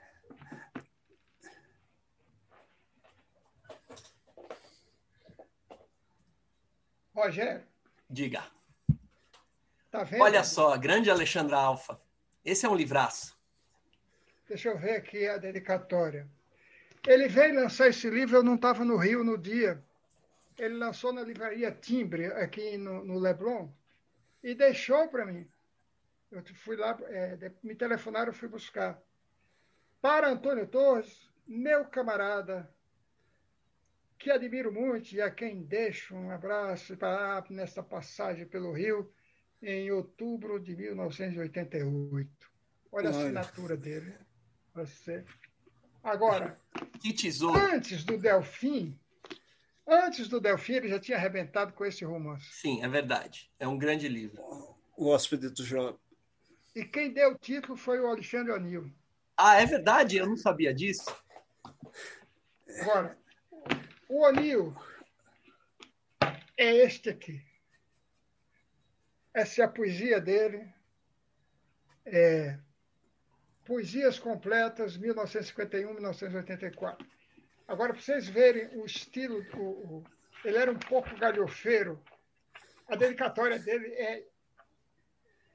Speaker 3: Rogério.
Speaker 1: Diga.
Speaker 3: Tá vendo?
Speaker 1: Olha só, grande Alexandra Alfa. Esse é um livraço.
Speaker 3: Deixa eu ver aqui a dedicatória. Ele veio lançar esse livro, eu não estava no Rio no dia. Ele lançou na livraria Timbre, aqui no, no Leblon, e deixou para mim. Eu fui lá, é, me telefonaram, eu fui buscar. Para Antônio Torres, meu camarada, que admiro muito e a quem deixo um abraço para nesta passagem pelo Rio em outubro de 1988. Olha, Olha. a assinatura dele. Você. Agora,
Speaker 1: que tesouro.
Speaker 3: antes do Delfim, antes do Delfim, ele já tinha arrebentado com esse romance.
Speaker 1: Sim, é verdade. É um grande livro.
Speaker 2: O Hóspede do Jó.
Speaker 3: E quem deu o título foi o Alexandre O'Neill.
Speaker 1: Ah, é verdade? Eu não sabia disso.
Speaker 3: Agora, o anil é este aqui. Essa é a poesia dele. É, Poesias completas, 1951-1984. Agora, para vocês verem o estilo, o, o, ele era um pouco galhofeiro. A dedicatória dele é,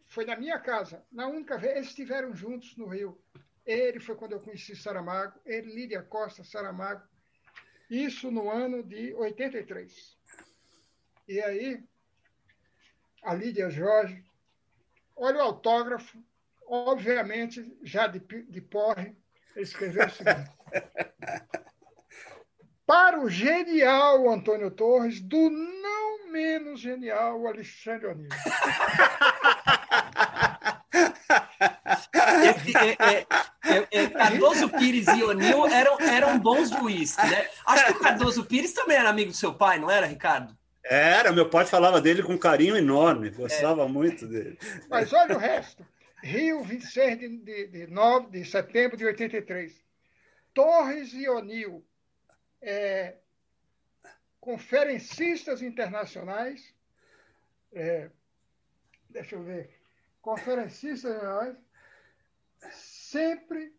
Speaker 3: foi na minha casa, na única vez. Eles estiveram juntos no Rio. Ele foi quando eu conheci Saramago, ele, Lídia Costa, Saramago, isso no ano de 83. E aí, a Lídia Jorge, olha o autógrafo, obviamente, já de, de porre, escreveu o seguinte. Para o genial Antônio Torres, do não menos genial Alexandre O'Neill.
Speaker 1: É, é, é, é, Cardoso Pires e O'Neill eram, eram bons de uísque, né? Acho que o Cardoso Pires também era amigo do seu pai, não era, Ricardo?
Speaker 2: Era, meu pai falava dele com carinho enorme, gostava é. muito dele.
Speaker 3: Mas olha o resto. Rio, 26 de, de, de, 9, de setembro de 83. Torres e O'Neill, é, conferencistas internacionais, é, deixa eu ver, conferencistas internacionais, sempre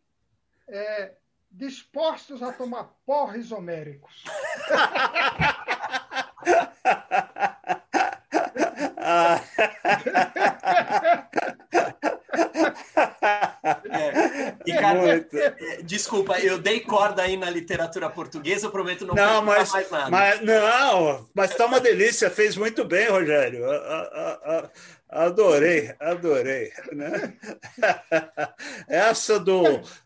Speaker 3: é, dispostos a tomar porres homéricos.
Speaker 1: É. Ricardo, é, desculpa, eu dei corda aí na literatura portuguesa, eu prometo não,
Speaker 2: não mas, mais nada. Mas, não, mas tá uma delícia, fez muito bem, Rogério. Adorei, adorei. Né? Essa do.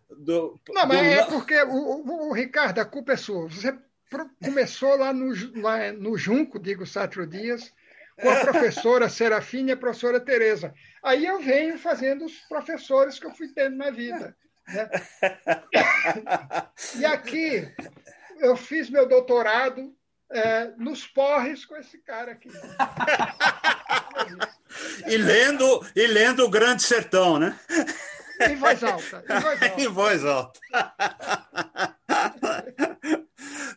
Speaker 2: do
Speaker 3: não, mas do... é porque, o, o, o, Ricardo, a culpa é sua. Você começou lá no, lá no Junco, digo Sátiro Dias, com a professora Serafina e a professora Tereza. Aí eu venho fazendo os professores que eu fui tendo na vida. Né? E aqui eu fiz meu doutorado é, nos porres com esse cara aqui.
Speaker 2: e lendo, e lendo o Grande Sertão, né?
Speaker 3: Em voz alta. Em voz alta.
Speaker 2: em voz alta.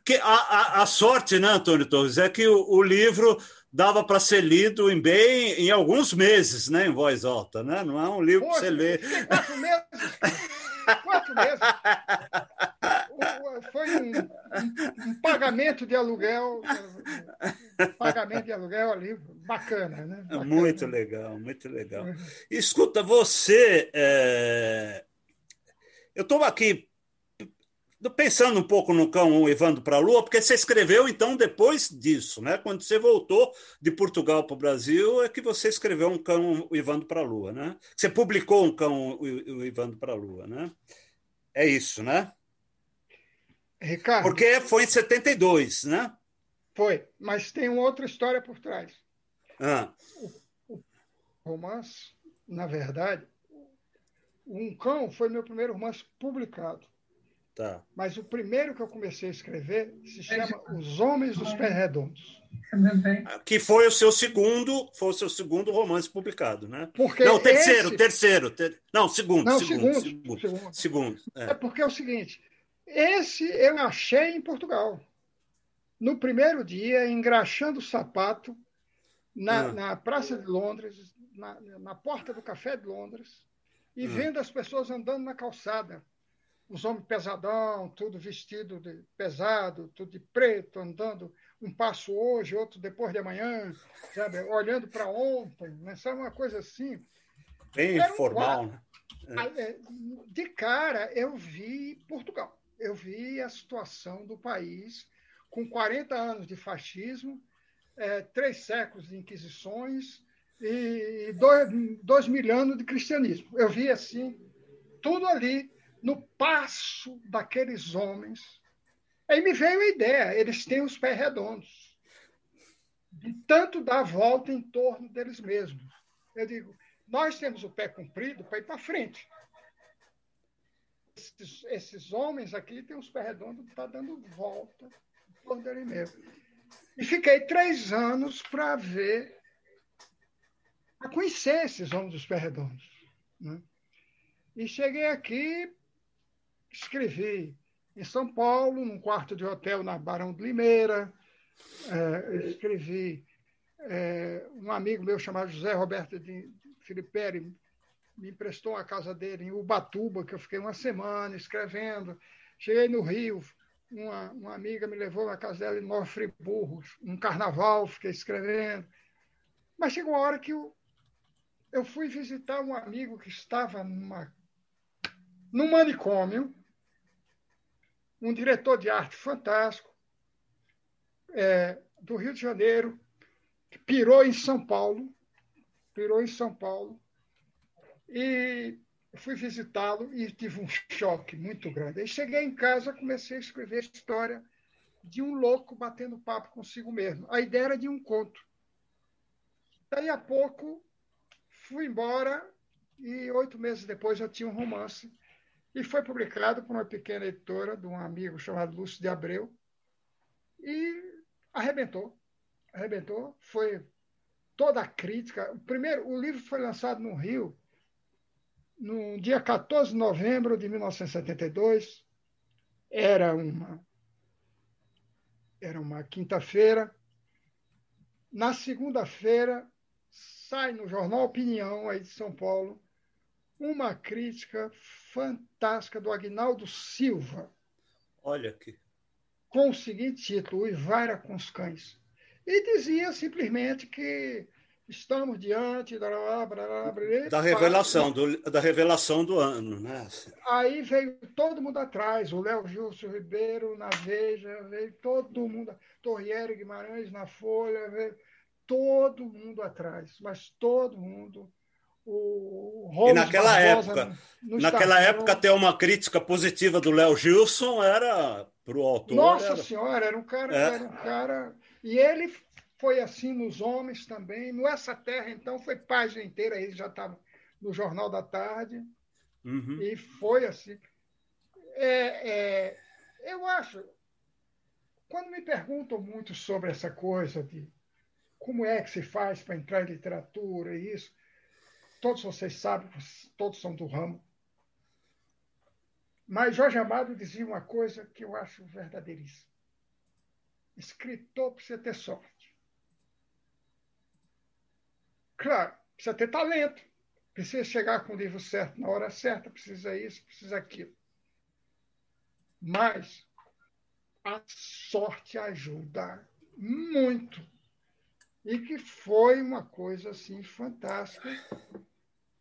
Speaker 2: que a, a, a, sorte, né, Antônio Torres, é que o, o livro dava para ser lido em bem em alguns meses, né, em voz alta, né? Não é um livro para você ler.
Speaker 3: Quatro meses. Quatro meses. Foi um, um, um, pagamento de aluguel, um pagamento de aluguel ali, bacana, né? Bacana.
Speaker 2: Muito legal, muito legal. Escuta, você, é... eu estou aqui pensando um pouco no cão Evandro para a Lua, porque você escreveu então depois disso, né? Quando você voltou de Portugal para o Brasil, é que você escreveu um cão Evandro para a Lua, né? Você publicou um cão Evandro para a Lua, né? É isso, né?
Speaker 3: Ricardo.
Speaker 2: Porque foi em 72, né?
Speaker 3: Foi, mas tem uma outra história por trás.
Speaker 2: Ah.
Speaker 3: O, o romance, na verdade, Um Cão foi meu primeiro romance publicado.
Speaker 2: Tá.
Speaker 3: Mas o primeiro que eu comecei a escrever se chama Os Homens dos Pés Redondos.
Speaker 2: Que foi o seu segundo, foi o seu segundo romance publicado, né?
Speaker 3: Porque
Speaker 2: não, terceiro, esse... terceiro, ter... não, segundo,
Speaker 3: não,
Speaker 2: segundo,
Speaker 3: segundo,
Speaker 2: segundo, segundo.
Speaker 3: É. é porque é o seguinte, esse eu achei em Portugal. No primeiro dia, engraxando o sapato na, ah. na Praça de Londres, na, na porta do Café de Londres, e ah. vendo as pessoas andando na calçada os homens pesadão, tudo vestido de pesado, tudo de preto, andando um passo hoje, outro depois de amanhã, sabe? olhando para ontem, né? sabe uma coisa assim.
Speaker 2: Bem um formal. Né?
Speaker 3: É. De cara, eu vi Portugal. Eu vi a situação do país com 40 anos de fascismo, é, três séculos de inquisições e dois, dois mil anos de cristianismo. Eu vi assim tudo ali no passo daqueles homens. Aí me veio a ideia, eles têm os pés redondos, de tanto dar volta em torno deles mesmos. Eu digo, nós temos o pé comprido para ir para frente. Esses, esses, homens aqui têm os pés redondos, está dando volta em torno deles mesmos. E fiquei três anos para ver, para conhecer esses homens dos pés redondos. Né? E cheguei aqui, escrevi em São Paulo, num quarto de hotel na Barão de Limeira. É, escrevi é, um amigo meu chamado José Roberto de Filiperi me emprestou a casa dele em Ubatuba, que eu fiquei uma semana escrevendo. Cheguei no Rio, uma, uma amiga me levou na casa dela em Nova Friburgo, um carnaval, fiquei escrevendo. Mas chegou uma hora que eu, eu fui visitar um amigo que estava numa, num manicômio, um diretor de arte fantástico, é, do Rio de Janeiro, que pirou em São Paulo, pirou em São Paulo, e fui visitá-lo e tive um choque muito grande. Aí cheguei em casa, comecei a escrever a história de um louco batendo papo consigo mesmo. A ideia era de um conto. Daí a pouco fui embora e oito meses depois eu tinha um romance E foi publicado por uma pequena editora de um amigo chamado Lúcio de Abreu. E arrebentou. Arrebentou. Foi toda a crítica. O, primeiro, o livro foi lançado no Rio no dia 14 de novembro de 1972. Era uma, era uma quinta-feira. Na segunda-feira, sai no jornal Opinião, aí de São Paulo, uma crítica fantástica do Agnaldo Silva.
Speaker 2: Olha aqui.
Speaker 3: Com o seguinte título: O Ivara com os cães. E dizia simplesmente que estamos diante da,
Speaker 2: da revelação do, da revelação do ano, né?
Speaker 3: Aí veio todo mundo atrás, o Léo Gilson Ribeiro na Veja, veio todo mundo, Torriere Guimarães na Folha, veio todo mundo atrás, mas todo mundo o
Speaker 2: Holmes e naquela Barbosa época, naquela época ter uma crítica positiva do Léo Gilson era para o autor.
Speaker 3: Nossa
Speaker 2: era...
Speaker 3: senhora, era um cara, é. era um cara. E ele foi assim nos homens também. No Essa Terra, então, foi página inteira, ele já estava no Jornal da Tarde. Uhum. E foi assim. É, é, eu acho, quando me perguntam muito sobre essa coisa de como é que se faz para entrar em literatura e isso, todos vocês sabem, todos são do ramo. Mas Jorge Amado dizia uma coisa que eu acho verdadeiríssima. Escritor precisa ter sorte. Claro, precisa ter talento. Precisa chegar com o livro certo na hora certa, precisa isso, precisa aquilo. Mas a sorte ajuda muito. E que foi uma coisa assim fantástica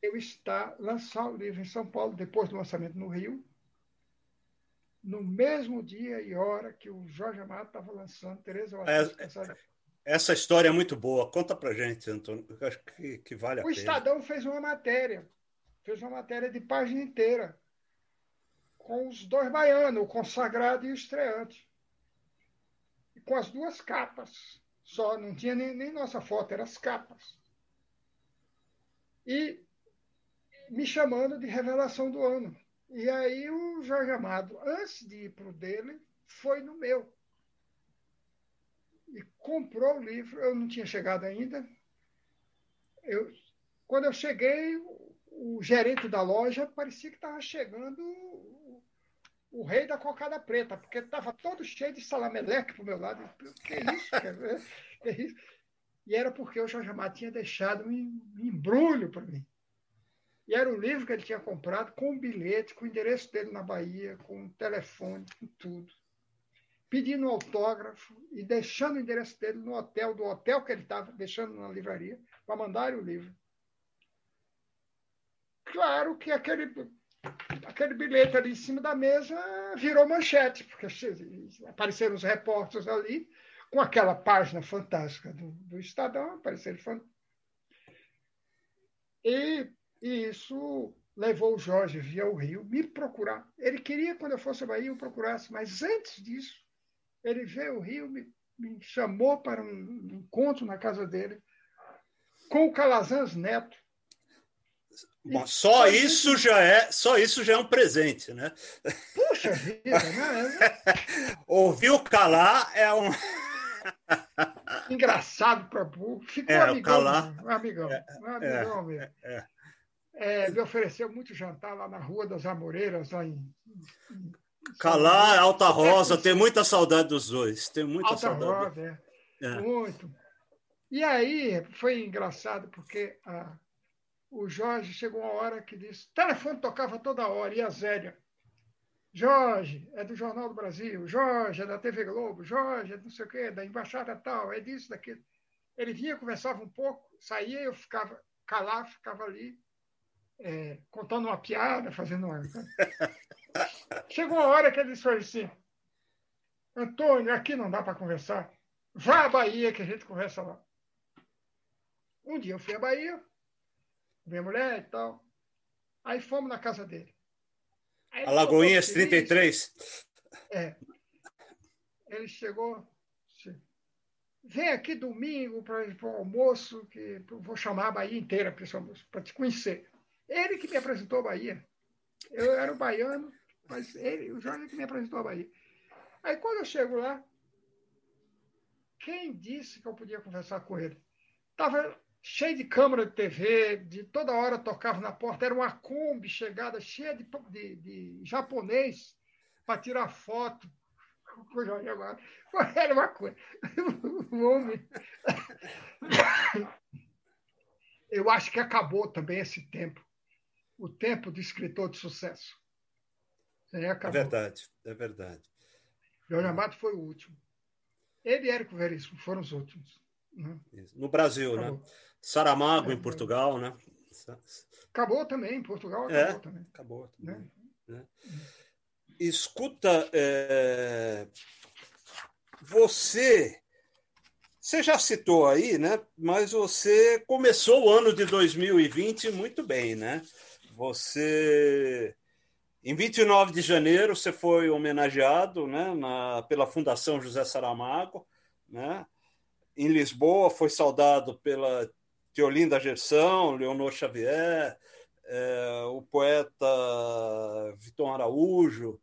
Speaker 3: eu estar lançar o livro em São Paulo, depois do lançamento no Rio, no mesmo dia e hora que o Jorge Amado estava lançando Tereza
Speaker 2: é, Essa história é muito boa. Conta pra gente, Antônio. Eu acho que, que vale a
Speaker 3: o
Speaker 2: pena.
Speaker 3: O Estadão fez uma matéria, fez uma matéria de página inteira, com os dois baianos, o consagrado e o estreante. E com as duas capas. Só não tinha nem, nem nossa foto, eram as capas. E me chamando de revelação do ano. E aí o Jorge Amado, antes de ir para o dele, foi no meu. E comprou o livro, eu não tinha chegado ainda. Eu, quando eu cheguei, o gerente da loja parecia que estava chegando o, o, rei da cocada preta, porque estava todo cheio de salameleque para o meu lado. Que isso? Que isso? E era porque o Jorge Amado tinha deixado um embrulho para mim. E era o livro que ele tinha comprado com um bilhete, com o endereço dele na Bahia, com o telefone, com tudo. Pedindo um autógrafo e deixando o endereço dele no hotel, do hotel que ele estava, deixando na livraria, para mandar o livro. Claro que aquele, aquele bilhete ali em cima da mesa virou manchete, porque apareceram os repórteres ali, com aquela página fantástica do, do Estadão, apareceram. E e isso levou o Jorge via o Rio me procurar. Ele queria, quando eu fosse à Bahia, eu procurasse, mas antes disso, ele veio ao Rio, me, me chamou para um encontro na casa dele com o Calazans Neto.
Speaker 2: Bom, só isso já é, só isso já é um presente, né?
Speaker 3: Puxa vida, né?
Speaker 2: Ouvir o calar é um
Speaker 3: engraçado para burro. Ficou
Speaker 2: é,
Speaker 3: amigão, um amigão, um amigão é, mesmo. É, é é, me ofereceu muito jantar lá na Rua das Amoreiras, lá em.
Speaker 2: em Calar, Alta Rosa, tem muita saudade dos dois. Tem muita
Speaker 3: Alta
Speaker 2: saudade.
Speaker 3: Rosa, é. é. Muito. E aí foi engraçado, porque a, o Jorge chegou uma hora que disse: telefone tocava toda hora, e a Zélia. Jorge, é do Jornal do Brasil, Jorge é da TV Globo, Jorge é não sei o quê, da embaixada tal, é disso, daquilo. Ele vinha, conversava um pouco, saía, eu ficava calado, ficava ali, é, contando uma piada, fazendo uma. Chegou uma hora que ele disse assim: Antônio, aqui não dá para conversar. Vá à Bahia que a gente conversa lá. Um dia eu fui à Bahia, minha mulher e tal. Aí fomos na casa dele.
Speaker 2: Aí Alagoinhas 33.
Speaker 3: É. Ele chegou. Vem aqui domingo para o almoço, que vou chamar a Bahia inteira para te conhecer. Ele que me apresentou a Bahia. Eu era o baiano, mas ele, o Jorge que me apresentou a Bahia. Aí quando eu chego lá, quem disse que eu podia conversar com ele? Estava cheio de câmera de TV, de toda hora tocava na porta, era uma Kombi chegada cheia de, de, de japonês para tirar foto com Jorge agora. Era uma coisa. O homem. Eu acho que acabou também esse tempo. O tempo de escritor de sucesso.
Speaker 2: É verdade, é verdade.
Speaker 3: Jorge Amado foi o último. Ele e Érico Veríssimo foram os últimos. Né?
Speaker 2: No Brasil, né? acabou. né? Saramago é, em Portugal, né?
Speaker 3: Acabou também, em Portugal acabou é, também.
Speaker 2: Acabou também. Né? Né? Escuta, é... você, você já citou aí, né? Mas você começou o ano de 2020 muito bem, né? Você em 29 de janeiro, você foi homenageado né, na, pela Fundação José Saramago. Né? Em Lisboa, foi saudado pela Teolinda Gerson, Leonor Xavier, é, o poeta Vitor Araújo.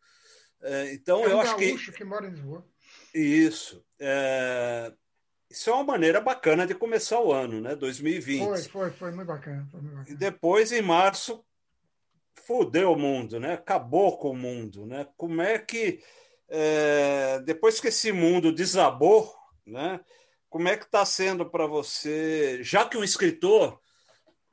Speaker 2: É, então, é eu acho que.
Speaker 3: que mora em Lisboa.
Speaker 2: Isso. É... Isso é uma maneira bacana de começar o ano, né? 2020.
Speaker 3: Foi, foi, foi muito bacana. Foi muito bacana.
Speaker 2: E depois, em março, fudeu o mundo, né? Acabou com o mundo, né? Como é que é... depois que esse mundo desabou, né? Como é que está sendo para você, já que um escritor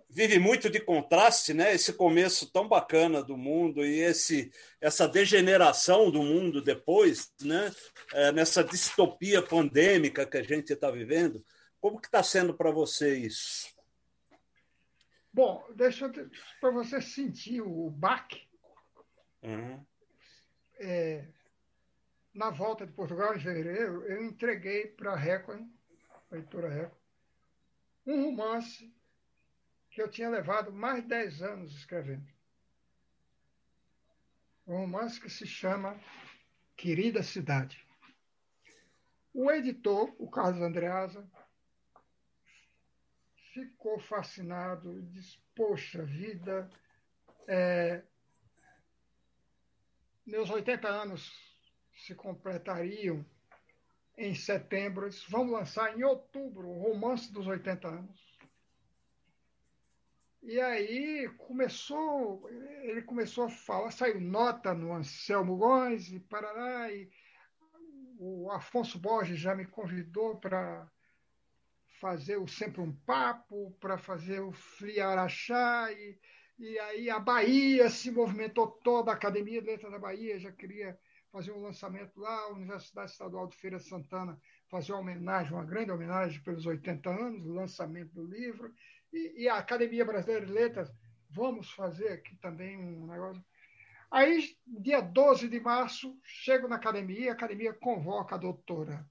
Speaker 2: vive muito de contraste, né? Esse começo tão bacana do mundo e esse essa degeneração do mundo depois, né? É, nessa distopia pandêmica que a gente está vivendo, como que está sendo para você isso?
Speaker 3: Bom, deixa para você sentir o baque.
Speaker 2: Uhum.
Speaker 3: É, na volta de Portugal em fevereiro, eu entreguei para a Record, a editora Record, um romance que eu tinha levado mais de 10 anos escrevendo. Um romance que se chama Querida Cidade. O editor, o Carlos Andreasa, ficou fascinado, disse, poxa vida, é, meus 80 anos se completariam em setembro, disse, vamos lançar em outubro o romance dos 80 anos. E aí começou, ele começou a falar, saiu nota no Anselmo Góes e Paraná, e o Afonso Borges já me convidou para fazer o Sempre um Papo, para fazer o Friarachá, e, e aí a Bahia se movimentou toda, a Academia de Letras da Bahia já queria fazer um lançamento lá, a Universidade Estadual de Feira Santana fazer uma homenagem, uma grande homenagem pelos 80 anos, o lançamento do livro, e, e a Academia Brasileira de Letras, vamos fazer aqui também um negócio. Aí, dia 12 de março, chego na academia, a academia convoca a doutora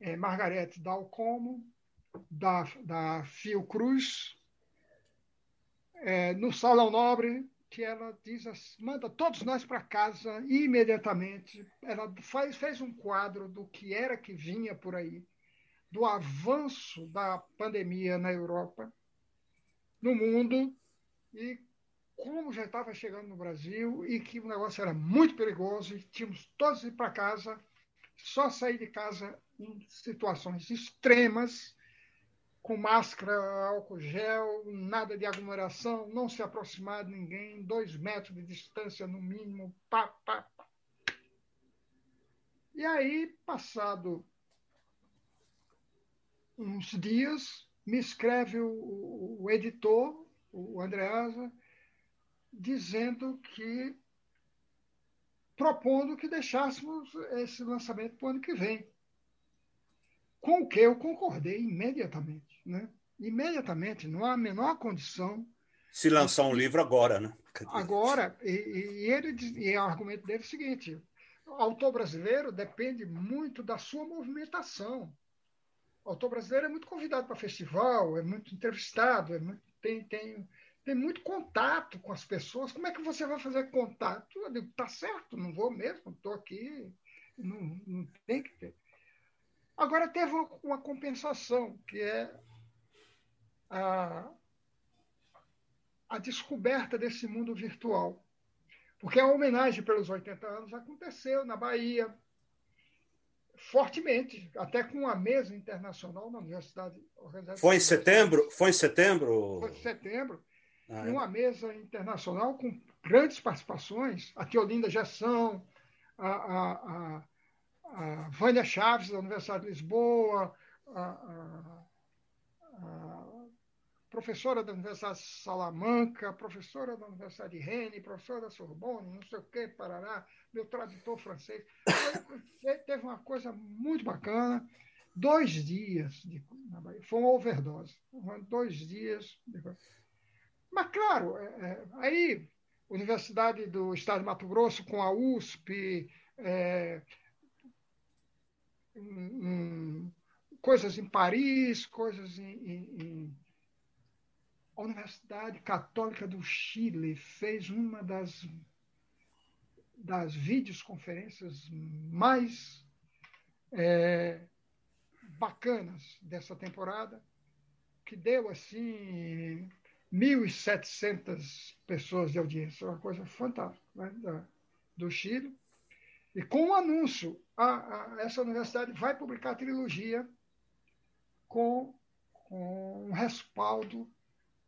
Speaker 3: é, Margarete Dalcomo, da, da Fiocruz, é, no Salão Nobre, que ela diz, manda todos nós para casa imediatamente. Ela faz, fez um quadro do que era que vinha por aí do avanço da pandemia na Europa, no mundo, e como já estava chegando no Brasil e que o negócio era muito perigoso e tínhamos todos ir para casa, só sair de casa em situações extremas, com máscara, álcool gel, nada de aglomeração, não se aproximar de ninguém, dois metros de distância no mínimo, pá, pá, pá. E aí, passado uns dias, me escreve o, o editor, o Andreasa, dizendo que propondo que deixássemos esse lançamento para o ano que vem. Com o que eu concordei imediatamente. Né? Imediatamente, não há a menor condição.
Speaker 2: Se lançar um livro agora, né?
Speaker 3: Agora, e, e ele e o argumento dele é o seguinte: o autor brasileiro depende muito da sua movimentação. O autor brasileiro é muito convidado para festival, é muito entrevistado, é muito, tem, tem, tem muito contato com as pessoas. Como é que você vai fazer contato? Eu digo, tá certo, não vou mesmo, estou aqui, não, não tem que ter. Agora teve uma, uma compensação, que é a, a descoberta desse mundo virtual. Porque a homenagem pelos 80 anos aconteceu na Bahia, fortemente, até com uma mesa internacional na Universidade
Speaker 2: Foi em setembro? Foi em setembro?
Speaker 3: Foi em setembro. Ah, é. uma mesa internacional com grandes participações, a Teolinda Gessão, a, a, a, a Vânia Chaves, da Universidade de Lisboa, a, a, a professora da Universidade de Salamanca, professora da Universidade de Rennes, professora da Sorbonne, não sei o que, Parará, meu tradutor francês. Teve uma coisa muito bacana. Dois dias de, na Bahia. Foi uma overdose. Dois dias. De... Mas, claro, é, é, aí, Universidade do Estado de Mato Grosso, com a USP, é, um, coisas em Paris, coisas em, em, em a Universidade Católica do Chile fez uma das, das videoconferências mais é, bacanas dessa temporada, que deu assim 1.700 pessoas de audiência, uma coisa fantástica né, da, do Chile. E com o um anúncio, a, a, essa universidade vai publicar a trilogia com, com um respaldo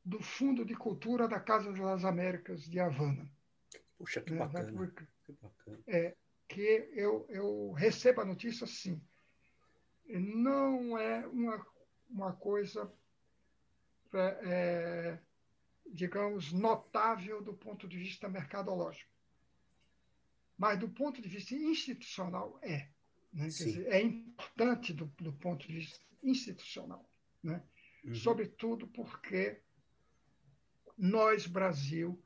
Speaker 3: do Fundo de Cultura da Casa das Américas de Havana.
Speaker 2: Puxa, que né? bacana. Que, bacana.
Speaker 3: É, que eu, eu recebo a notícia assim. Não é uma, uma coisa, é, é, digamos, notável do ponto de vista mercadológico. Mas do ponto de vista institucional, é. Né? Dizer, é importante do, do ponto de vista institucional. Né? Uhum. Sobretudo porque nós, Brasil,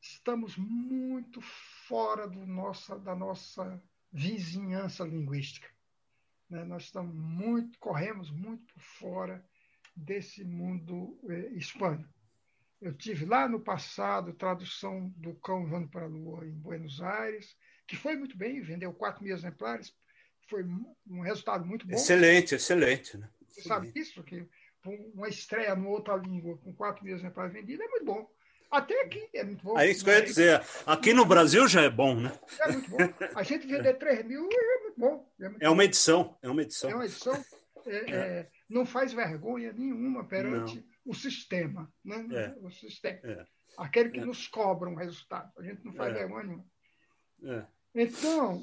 Speaker 3: estamos muito fora do nossa, da nossa vizinhança linguística. Né? Nós estamos muito, corremos muito por fora desse mundo eh, hispânico. Eu tive lá no passado tradução do Cão Voando para a Lua em Buenos Aires, que foi muito bem, vendeu 4 mil exemplares, foi um resultado muito bom.
Speaker 2: Excelente, excelente. Né?
Speaker 3: Você sabe isso? Que uma estreia em outra língua com 4 mil exemplares vendidos é muito bom. Até aqui é muito bom.
Speaker 2: É isso que eu ia dizer. Aqui no Brasil já é bom, né?
Speaker 3: É muito bom. A gente vender 3 mil é muito bom.
Speaker 2: É, muito é uma edição. É uma edição.
Speaker 3: É uma edição. É, é. é não faz vergonha nenhuma perante não. o sistema. Né? É. O sistema. É. Aquele que nos cobra um resultado. A gente não faz vergonha nenhuma. Então,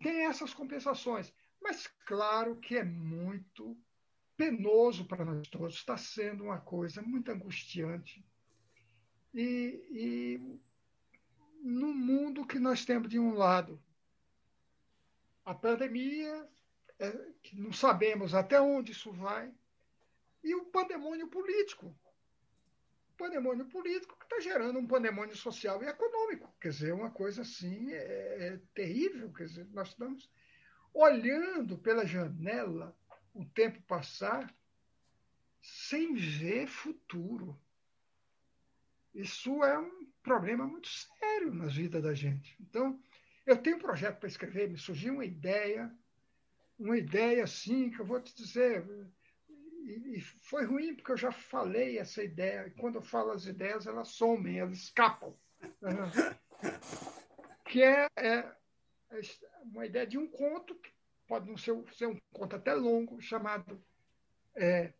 Speaker 3: tem essas compensações. Mas claro que é muito penoso para nós todos, está sendo uma coisa muito angustiante. E, e no mundo que nós temos de um lado a pandemia, é, que não sabemos até onde isso vai, e o pandemônio político. O pandemônio político que está gerando um pandemônio social e econômico. Quer dizer, uma coisa assim é, é terrível. Quer dizer, nós estamos olhando pela janela o tempo passar sem ver futuro. Isso é um problema muito sério na vida da gente. Então, eu tenho um projeto para escrever, me surgiu uma ideia, uma ideia assim, que eu vou te dizer, e, foi ruim porque eu já falei essa ideia, e quando eu falo as ideias, elas somem, elas escapam. que é, é, uma ideia de um conto que pode não ser, ser um conto até longo, chamado é,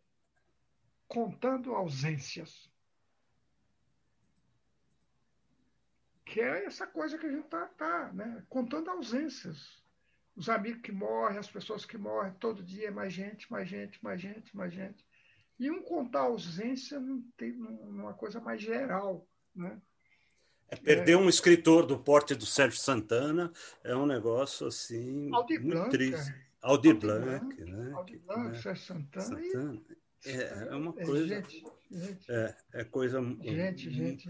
Speaker 3: Contando Ausências. Que é essa coisa que a gente está tá, né? contando ausências. Os amigos que morrem, as pessoas que morrem, todo dia mais gente, mais gente, mais gente, mais gente. E um contar ausência não tem uma coisa mais geral. Né?
Speaker 2: É, perder é. um escritor do porte do Sérgio Santana é um negócio assim
Speaker 3: Aldir
Speaker 2: muito
Speaker 3: Blanc,
Speaker 2: triste. Aldir Blanc, né?
Speaker 3: Aldir Blanc, né? Sérgio Santana. Santana.
Speaker 2: E... É, é uma é, coisa. Gente, gente. É, é coisa.
Speaker 3: Gente, gente.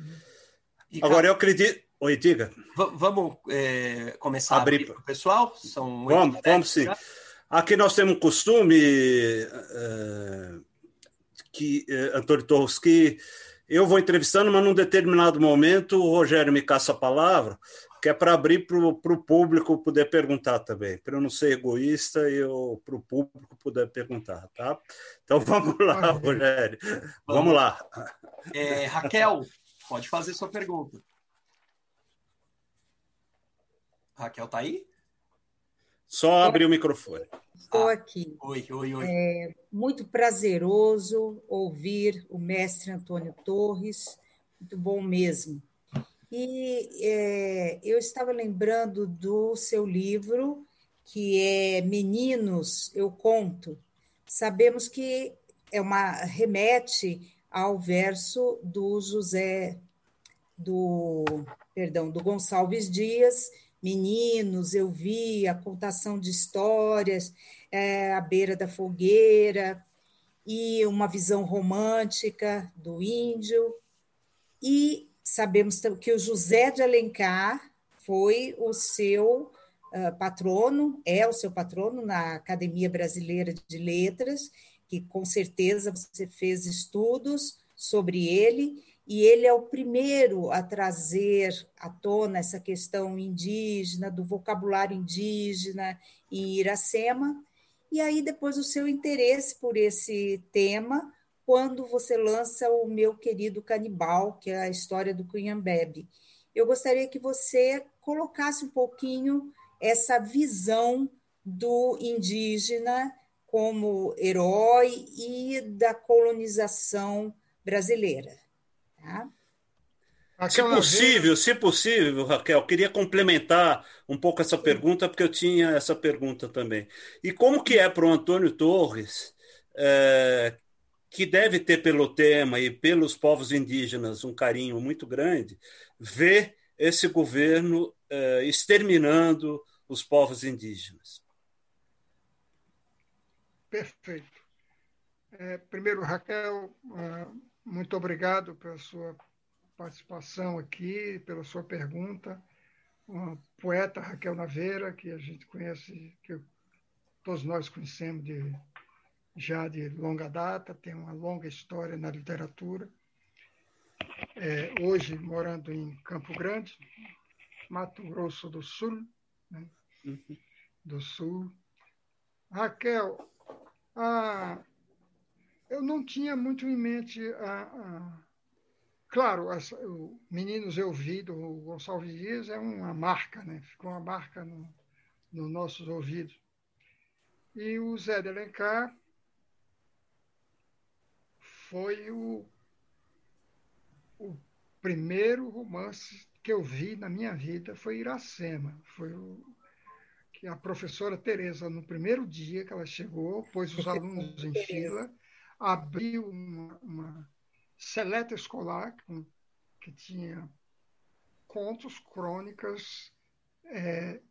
Speaker 2: E, Agora eu acredito. Oi, diga.
Speaker 1: Vamos é, começar a abrir para o pessoal?
Speaker 2: São vamos, vamos sim. Já. Aqui nós temos um costume é, que Antônio Torres que eu vou entrevistando, mas num determinado momento o Rogério me caça a palavra, que é para abrir para o público poder perguntar também, para eu não ser egoísta e para o público poder perguntar, tá? Então vamos lá, Rogério. Vamos, vamos lá.
Speaker 1: É, Raquel, pode fazer sua pergunta. Raquel tá aí?
Speaker 2: Só abrir o microfone.
Speaker 4: Estou ah, aqui.
Speaker 1: Oi, oi, oi.
Speaker 4: É muito prazeroso ouvir o mestre Antônio Torres, muito bom mesmo. E é, eu estava lembrando do seu livro, que é Meninos, Eu Conto. Sabemos que é uma remete ao verso do José, do, perdão, do Gonçalves Dias, Meninos, eu vi a contação de histórias é, à beira da fogueira, e uma visão romântica do índio. E sabemos que o José de Alencar foi o seu uh, patrono, é o seu patrono na Academia Brasileira de Letras, que com certeza você fez estudos sobre ele, e ele é o primeiro a trazer à tona essa questão indígena, do vocabulário indígena em Iracema, e aí depois o seu interesse por esse tema, quando você lança o meu querido Canibal, que é a história do Cunhambebe. Eu gostaria que você colocasse um pouquinho essa visão do indígena como herói e da colonização brasileira. Tá?
Speaker 2: Se possível, se possível, Raquel, queria complementar um pouco essa pergunta, porque eu tinha essa pergunta também. E como que é para o Antônio Torres, é, que deve ter pelo tema e pelos povos indígenas um carinho muito grande, ver esse governo é, exterminando os povos indígenas?
Speaker 3: Perfeito. É, primeiro, Raquel, uh muito obrigado pela sua participação aqui, pela sua pergunta. Uma poeta, Raquel Naveira, que a gente conhece, que todos nós conhecemos de, já de longa data, tem uma longa história na literatura. É, hoje morando em Campo Grande, Mato Grosso do Sul, né? Uhum. do Sul. Raquel, a, eu não tinha muito em mente a, a claro, as, o Meninos Eu Vi do Gonçalves Dias é uma marca, né? Ficou uma marca no, nos nossos ouvidos. E o Zé de Alencar foi o, o primeiro romance que eu vi na minha vida foi Iracema. Foi o que a professora Tereza, no primeiro dia que ela chegou, pôs os alunos em fila abriu uma, uma seleta escolar que, que tinha contos, crônicas, é,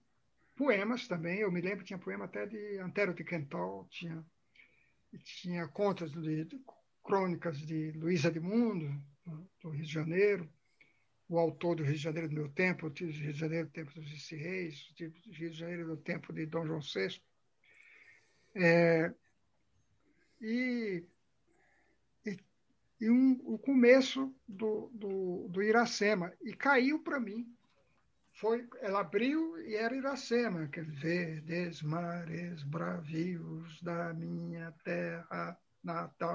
Speaker 3: poemas também. Eu me lembro tinha poema até de Antero de Quental, tinha, tinha contos de, de crônicas de Mundo, do Rio de Janeiro, o autor do Rio de Janeiro do meu tempo, do Rio de Janeiro do tempo dos Vice Reis, do Rio de Janeiro do tempo de Dom João VI. É, e e um, o começo do, do, do Iracema. E caiu para mim. Foi, ela abriu e era Iracema, que verdes mares bravios da minha terra natal,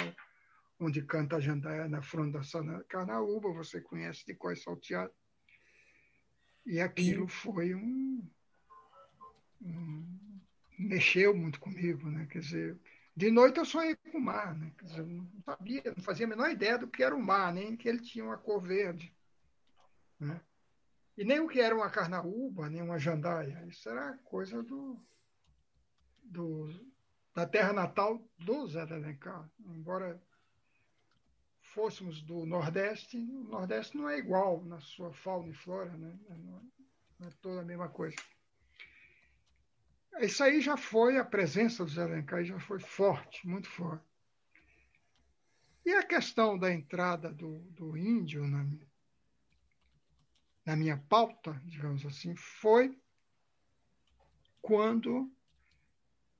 Speaker 3: onde canta a jandaia na fronda sana Carnaúba, você conhece de Cois Salteado. E aquilo foi um, um, mexeu muito comigo, né? Quer dizer, de noite eu sonhei com o mar, né? Eu não sabia, não fazia a menor ideia do que era o mar, nem que ele tinha uma cor verde. Né? E nem o que era uma carnaúba, nem uma jandaia. Isso era coisa do, do, da terra natal do Zé de Alencar. Embora fôssemos do Nordeste, o Nordeste não é igual na sua fauna e flora, né? não é toda a mesma coisa. Isso aí já foi, a presença dos Alencar já foi forte, muito forte. E a questão da entrada do, do índio na, na minha pauta, digamos assim, foi quando,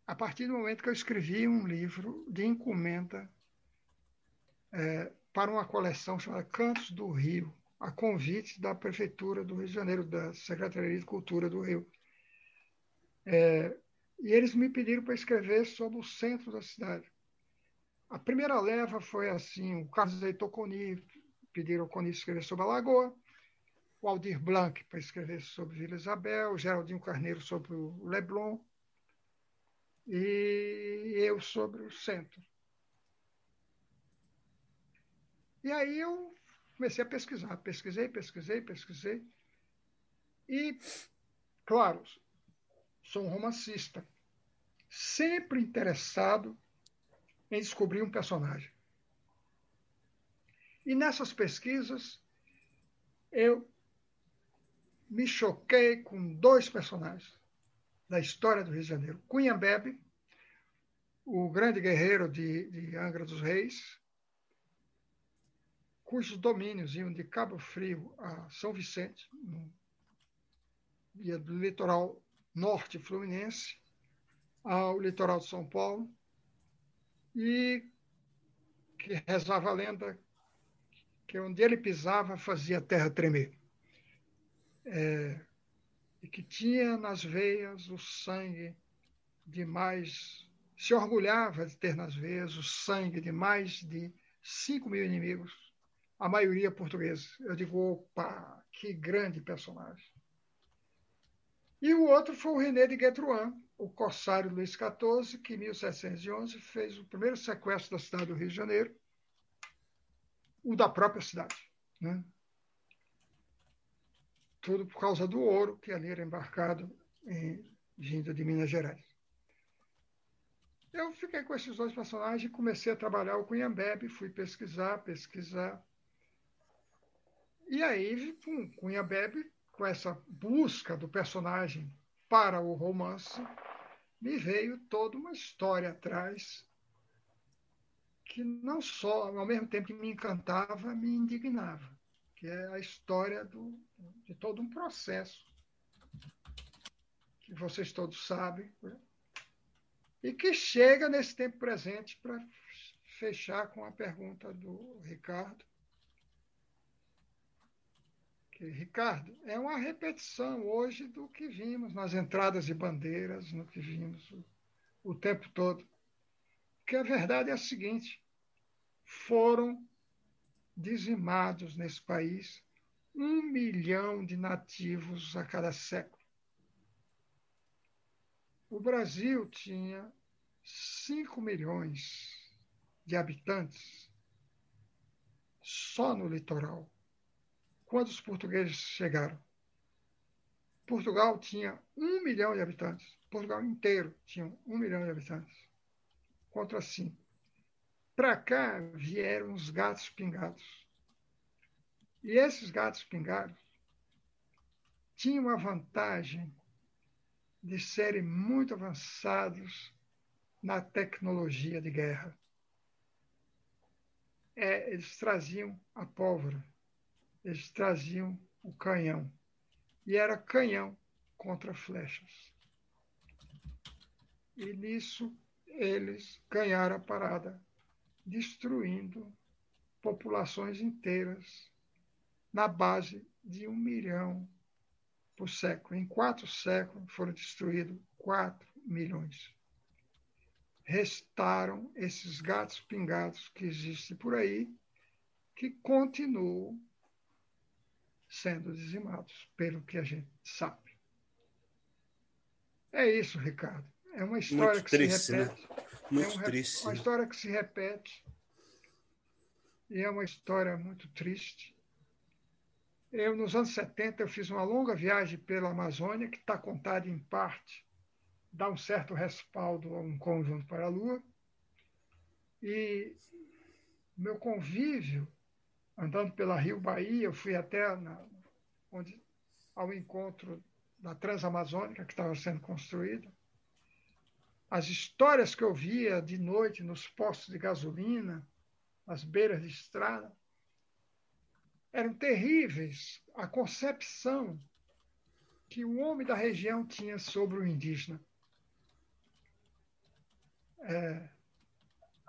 Speaker 3: a partir do momento que eu escrevi um livro de encomenda é, para uma coleção chamada Cantos do Rio, a convite da Prefeitura do Rio de Janeiro, da Secretaria de Cultura do Rio. É, e eles me pediram para escrever sobre o centro da cidade. A primeira leva foi assim: o Carlos Heitor Coni pediram ao Coni escrever sobre a Lagoa. o Aldir Blanc para escrever sobre Vila Isabel, o Geraldinho Carneiro sobre o Leblon e eu sobre o centro. E aí eu comecei a pesquisar, pesquisei, pesquisei, pesquisei. E, claro, sou um romancista, sempre interessado em descobrir um personagem. E nessas pesquisas, eu me choquei com dois personagens da história do Rio de Janeiro. Cunhambebe, o grande guerreiro de, de Angra dos Reis, cujos domínios iam de Cabo Frio a São Vicente, no, do litoral norte fluminense ao litoral de São Paulo, e que rezava a lenda que onde ele pisava fazia a terra tremer. É, e que tinha nas veias o sangue de mais. se orgulhava de ter nas veias o sangue de mais de 5 mil inimigos, a maioria portugueses. Eu digo, opa, que grande personagem. E o outro foi o René de Guetruan, o corsário Luís XIV, que em 1711 fez o primeiro sequestro da cidade do Rio de Janeiro, o da própria cidade. Né? Tudo por causa do ouro que ali era embarcado em, vindo de Minas Gerais. Eu fiquei com esses dois personagens e comecei a trabalhar o Cunhambebe, fui pesquisar, pesquisar. E aí, com Cunhambebe, com essa busca do personagem para o romance, me veio toda uma história atrás que não só, ao mesmo tempo que me encantava, me indignava, que é a história do, de todo um processo que vocês todos sabem, né? e que chega nesse tempo presente para fechar com a pergunta do Ricardo. Que, Ricardo, é uma repetição hoje do que vimos nas entradas de bandeiras, no que vimos o, o tempo todo. Porque a verdade é a seguinte: foram dizimados nesse país um milhão de nativos a cada século. O Brasil tinha 5 milhões de habitantes só no litoral. Quando os portugueses chegaram, Portugal tinha um milhão de habitantes. Portugal inteiro tinha um milhão de habitantes. Contra cinco. Para cá vieram os gatos pingados. E esses gatos pingados tinham a vantagem de serem muito avançados na tecnologia de guerra. É, eles traziam a pólvora, eles traziam o canhão. E era canhão contra flechas. E nisso eles ganharam a parada destruindo populações inteiras na base de um milhão por século. Em quatro séculos foram destruídos quatro milhões. Restaram esses gatos pingados que existem por aí, que continuam sendo dizimados, pelo que a gente sabe. É isso, Ricardo. É uma história Muito que triste, se né? repete. Né?
Speaker 2: Muito é um, triste.
Speaker 3: Uma história que se repete. E é uma história muito triste. Eu, nos anos 70, eu fiz uma longa viagem pela Amazônia, que está contada em parte, dá um certo respaldo a um conjunto para a Lua. E meu convívio, andando pela Rio Bahia, eu fui até na, onde, ao encontro da Transamazônica, que estava sendo construída as histórias que eu via de noite nos postos de gasolina, nas beiras de estrada, eram terríveis. A concepção que o homem da região tinha sobre o indígena. É,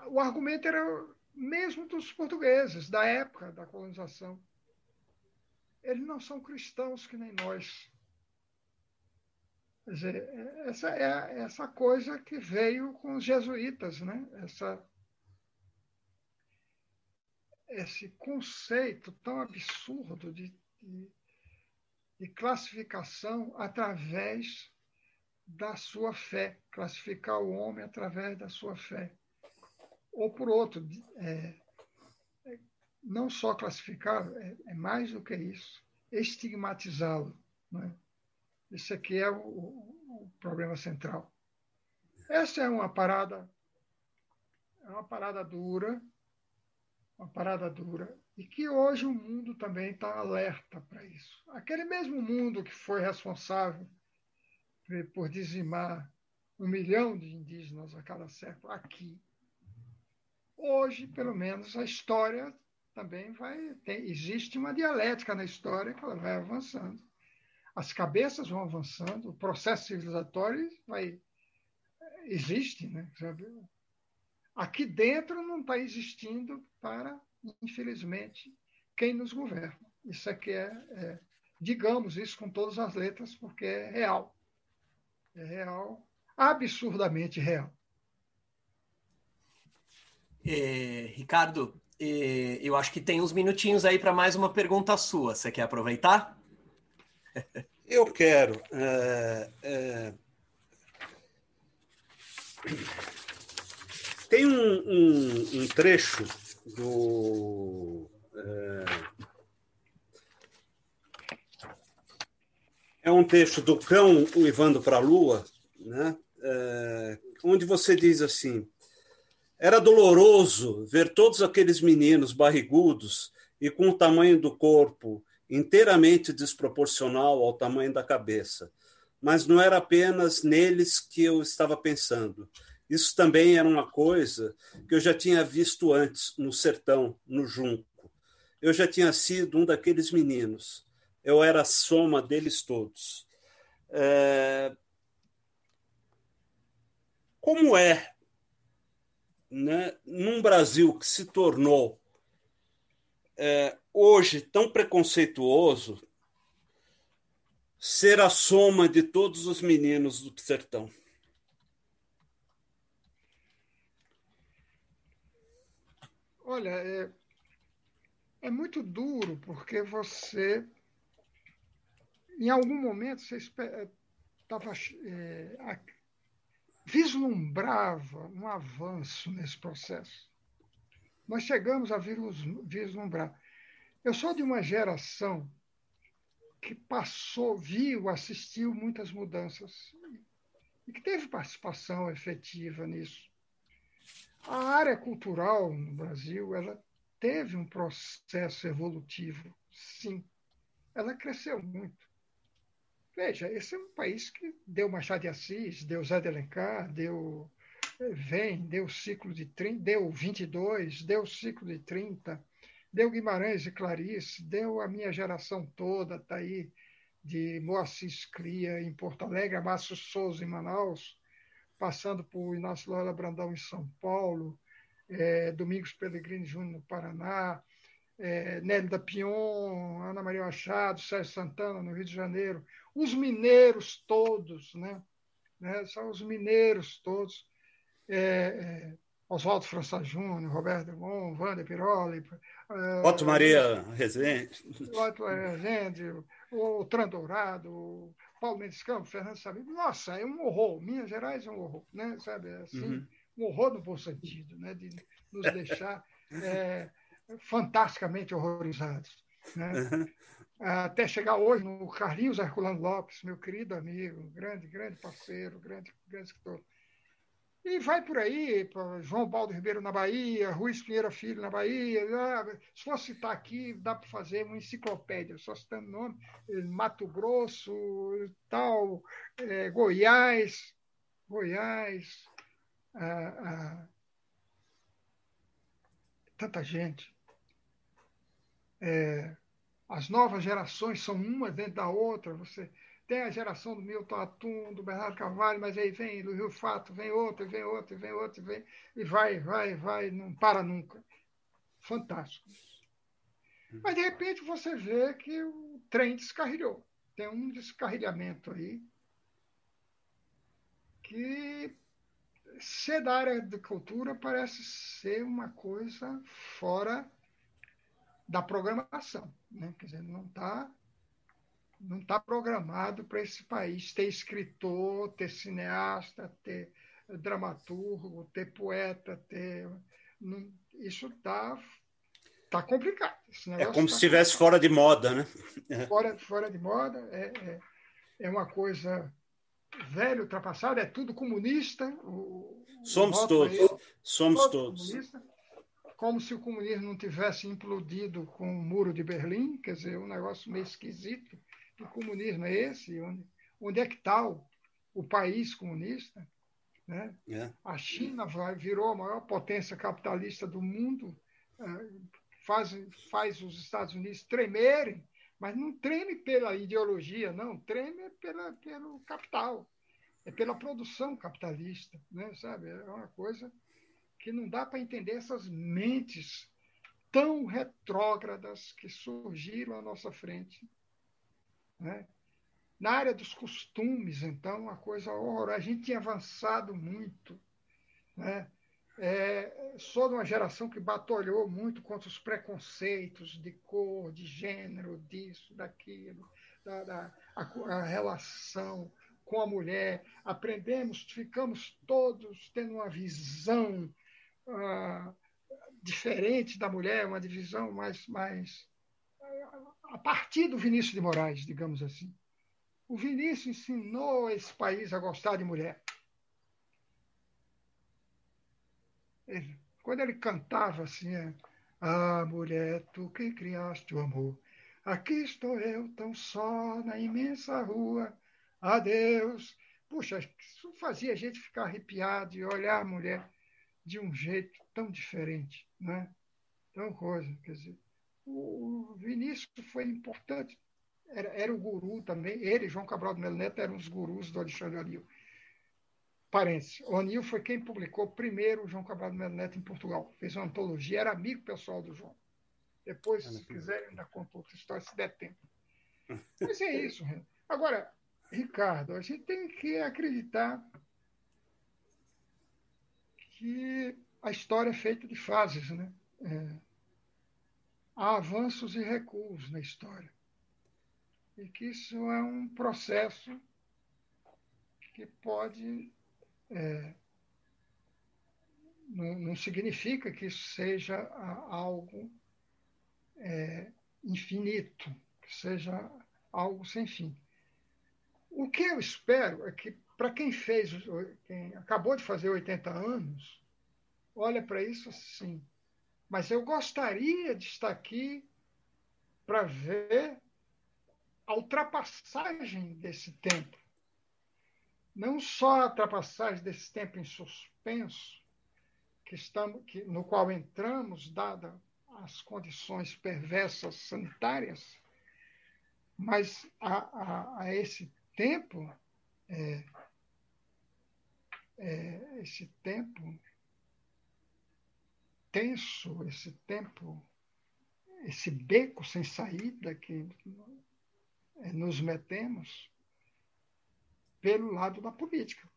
Speaker 3: o argumento era mesmo dos portugueses, da época da colonização. Eles não são cristãos que nem nós. Quer dizer, essa é essa coisa que veio com os jesuítas, né? Essa, esse conceito tão absurdo de, de de classificação através da sua fé, classificar o homem através da sua fé. Ou por outro, é, não só classificar, é, é, mais do que isso, estigmatizá-lo. É? Isso aqui é o, o, problema central. Essa é uma parada, é uma parada dura, uma parada dura, e que hoje o mundo também está alerta para isso. Aquele mesmo mundo que foi responsável por dizimar um milhão de indígenas a cada século aqui, hoje, pelo menos, a história também vai. Tem, existe uma dialética na história que ela vai avançando. As cabeças vão avançando, o processo civilizatório vai. Existe, né? Aqui dentro não está existindo para infelizmente, quem nos governa. Isso aqui é, é, digamos isso com todas as letras, porque é real. É real, absurdamente real.
Speaker 1: É, Ricardo, é, eu acho que tem uns minutinhos aí para mais uma pergunta sua. Você quer aproveitar?
Speaker 2: Eu quero. É, é, tem um, um, um trecho do. É, é um texto do Cão Uivando para a Lua, né? É, onde você diz assim: era doloroso ver todos aqueles meninos barrigudos e com o tamanho do corpo inteiramente desproporcional ao tamanho da cabeça. Mas não era apenas neles que eu estava pensando. Isso também era uma coisa que eu já tinha visto antes no sertão, no junco. Eu já tinha sido um daqueles meninos. Eu era a soma deles todos. É... Como é, né, num Brasil que se tornou é, hoje tão preconceituoso, ser a soma de todos os meninos do sertão?
Speaker 3: Olha, é, é muito duro porque você, em algum momento, você estava é, vislumbrava um avanço nesse processo. Nós chegamos a vislumbrar. Eu sou de uma geração que passou, viu, assistiu muitas mudanças e que teve participação efetiva nisso. A área cultural no Brasil, ela teve um processo evolutivo, sim. Ela cresceu muito. Veja, esse é um país que deu Machado de Assis, deu Zé de Alencar, deu eh, Vem, deu ciclo de 30, deu 22, deu ciclo de 30, deu Guimarães e Clarice, deu a minha geração toda, está aí, de Moacir Cria em Porto Alegre, Márcio Souza em Manaus, passando por Inácio Loyola Brandão em São Paulo, é, Domingos Pellegrini Júnior no Paraná, é, Nélio da Pion, Ana Maria Machado, Sérgio Santana no Rio de Janeiro, os mineiros todos, né? né? São os mineiros todos. É, é, Oswaldo França Júnior, Roberto Demon, Wander Piroli.
Speaker 2: É, Otto Maria Rezende.
Speaker 3: Otto Maria Rezende, o Tran Dourado, Paulo Mendes Campos, Fernando Sabino, nossa, é um horror. Minas Gerais é um horror, né? Sabe, é assim, uhum. um horror no bom sentido, né? De nos deixar é, fantasticamente horrorizados. Né? Uhum. Até chegar hoje no Carlinhos Herculano Lopes, meu querido amigo, grande, grande parceiro, grande, grande escritor. E vai por aí, João Baldo Ribeiro na Bahia, Ruiz Pinheiro Filho na Bahia. Se for citar aqui, dá para fazer uma enciclopédia, só citando nome, eh, Mato Grosso, tal, é, Goiás, Goiás, ah, ah, tanta gente. É, as novas gerações são uma dentro da outra. Você tem a geração do Milton Atum, do Bernardo Carvalho, mas aí vem do Rio Fato, vem outro, vem outro, vem outro, vem, e vai, vai, vai, não para nunca. Fantástico. Mas, de repente, você vê que o trem descarrilhou. Tem um descarrilhamento aí que ser da área de cultura parece ser uma coisa fora da programação. Né? Quer dizer, não está não está programado para esse país ter escritor, ter cineasta, ter dramaturgo, ter poeta, ter. Não, isso está tá complicado.
Speaker 2: é como tá se estivesse fora de moda, né?
Speaker 3: Fora, fora de moda, é, é, é uma coisa velha, ultrapassada, é tudo comunista. O,
Speaker 2: somos o todos, aí, somos todos.
Speaker 3: todos. Como se o comunismo não tivesse implodido com o muro de Berlim, quer dizer, um negócio meio esquisito. Que comunismo é esse? Onde, onde é que está o, o país comunista? Né? É. A China vai, virou a maior potência capitalista do mundo, é, faz, faz os Estados Unidos tremerem, mas não treme pela ideologia, não, treme pela, pelo capital, é pela produção capitalista, né? sabe? É uma coisa que não dá para entender essas mentes tão retrógradas que surgiram à nossa frente. Né? Na área dos costumes, então, uma coisa horrorosa. A gente tinha avançado muito. Né? É, sou de uma geração que batalhou muito contra os preconceitos de cor, de gênero, disso, daquilo, da, da a, a, relação com a mulher. Aprendemos, ficamos todos tendo uma visão diferente da mulher, uma divisão mais, mais a partir do Vinícius de Moraes, digamos assim. O Vinícius ensinou esse país a gostar de mulher. Ele, quando ele cantava assim, é, Ah, mulher, tu que criaste o amor, aqui estou eu tão só na imensa rua, adeus. Puxa, isso fazia a gente ficar arrepiado e olhar a mulher de um jeito tão diferente, né? Tão coisa, quer dizer, o Vinícius foi importante era, era o guru também, ele, João Cabral do Melo Neto, eram os gurus do Alexandre O'Neill. Parênteses, O'Neill foi quem publicou primeiro o João Cabral do Melo Neto em Portugal. Fez uma antologia, era amigo pessoal do João. Depois, se quiserem, ainda conta outra história, se der tempo. Mas é isso. Agora, Ricardo, a gente tem que acreditar que a história é feita de fases, né? É, há avanços e recuos na história e que isso é um processo que pode. É, não, não, significa que isso seja algo é, infinito, que seja algo sem fim. O que eu espero é que, para quem fez, quem acabou de fazer 80 anos, olha para isso assim. Mas eu gostaria de estar aqui para ver a ultrapassagem desse tempo. Não só a ultrapassagem desse tempo em suspenso, que estamos, que, no qual entramos, dadas as condições perversas sanitárias, mas a, a, a esse tempo, é, é, esse tempo tenso, esse tempo, esse beco sem saída que é, nos metemos pelo lado da política.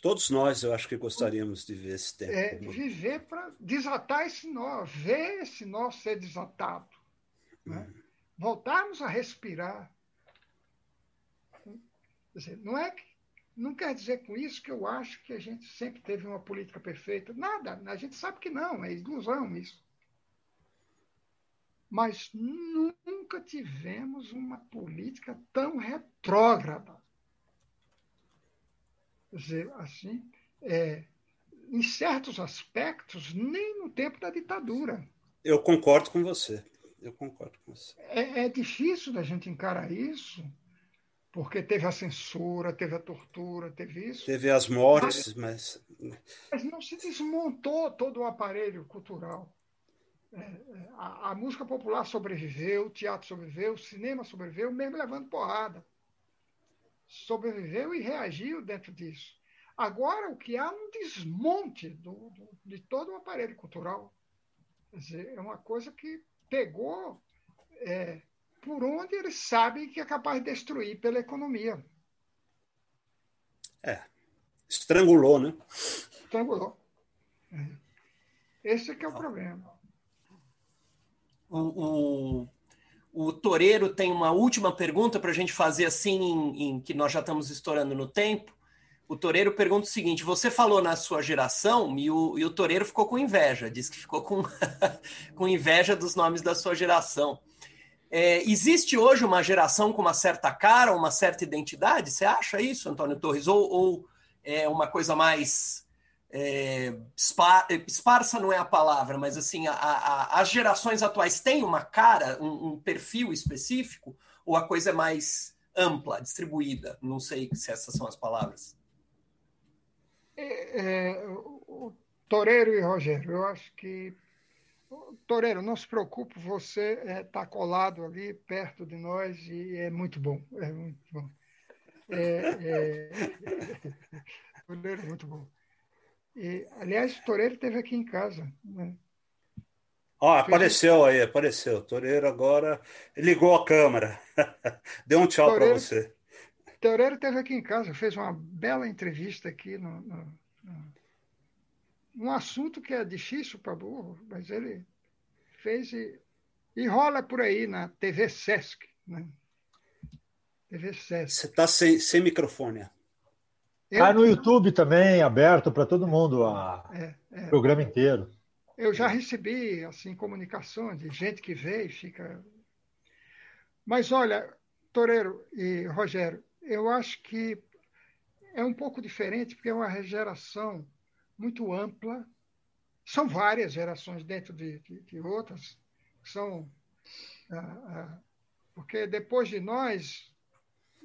Speaker 2: Todos nós, eu acho que gostaríamos de ver esse tempo.
Speaker 3: É, viver para desatar esse nó, ver esse nó ser desatado. Né? Uhum. Voltarmos a respirar. Dizer, não é que, não quer dizer com isso que eu acho que a gente sempre teve uma política perfeita. Nada, a gente sabe que não, é ilusão isso mas nunca tivemos uma política tão retrógrada. Quer dizer, assim, é, em certos aspectos, nem no tempo da ditadura.
Speaker 2: Eu concordo com você. Eu concordo com você.
Speaker 3: É, é difícil da gente encarar isso, porque teve a censura, teve a tortura, teve isso.
Speaker 2: Teve as mortes, mas.
Speaker 3: Mas não se desmontou todo o aparelho cultural. É, é, a, a, música popular sobreviveu, o teatro sobreviveu, o cinema sobreviveu, mesmo levando porrada. Sobreviveu e reagiu dentro disso. Agora, o que há é um desmonte do, do, de todo o aparelho cultural. Quer dizer, é uma coisa que pegou é, por onde eles sabem que é capaz de destruir pela economia.
Speaker 2: É. Estrangulou, né?
Speaker 3: Estrangulou. Esse é que é o problema
Speaker 1: o, O Toreiro tem uma última pergunta para a gente fazer assim, em, em, que nós já estamos estourando no tempo. O Toreiro pergunta o seguinte: você falou na sua geração e o, e o Toreiro ficou com inveja, diz que ficou com, com inveja dos nomes da sua geração. É, existe hoje uma geração com uma certa cara, uma certa identidade? Você acha isso, Antônio Torres? Ou, ou é uma coisa mais é, esparsa não é a palavra, mas assim, a, a, as gerações atuais têm uma cara, um, um, perfil específico, ou a coisa é mais ampla, distribuída? Não sei se essas são as palavras.
Speaker 3: É, é, o Toreiro e Rogério, eu acho que. Toreiro, não se preocupe, você está é, tá colado ali perto de nós e é muito bom. É muito bom. É, é... Toreiro é muito bom. E, aliás, o Toreiro esteve aqui em casa. Né?
Speaker 2: Ó, apareceu aí, apareceu. Toreiro agora ligou a câmera. Deu um tchau para você.
Speaker 3: Toreiro esteve aqui em casa, fez uma bela entrevista aqui no, no, no um assunto que é difícil para burro, mas ele fez e, e rola por aí na TV Sesc. Né?
Speaker 2: TV Sesc. Você está sem, sem microfone.
Speaker 5: Está no YouTube também, aberto para todo mundo, o é, é. programa inteiro.
Speaker 3: Eu já recebi assim comunicações de gente que vê e fica. Mas olha, Toreiro e Rogério, eu acho que é um pouco diferente, porque é uma geração muito ampla. São várias gerações dentro de, de, de outras. São, ah, ah, porque depois de nós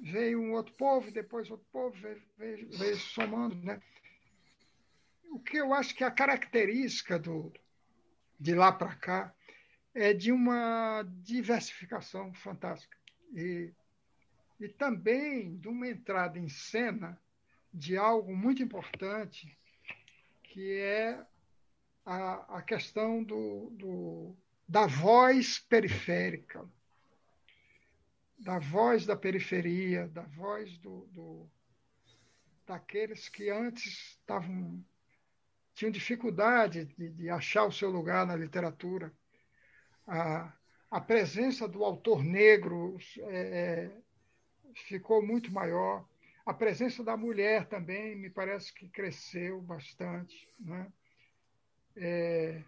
Speaker 3: veio um outro povo, depois outro povo, veio, veio, veio somando. Né? O que eu acho que a característica do, de lá para cá é de uma diversificação fantástica. E, e também de uma entrada em cena de algo muito importante, que é a, a questão do, do, da voz periférica da voz da periferia, da voz do, do daqueles que antes estavam tinham dificuldade de, de, achar o seu lugar na literatura. A, a presença do autor negro é, é ficou muito maior. A presença da mulher também me parece que cresceu bastante. Né? É,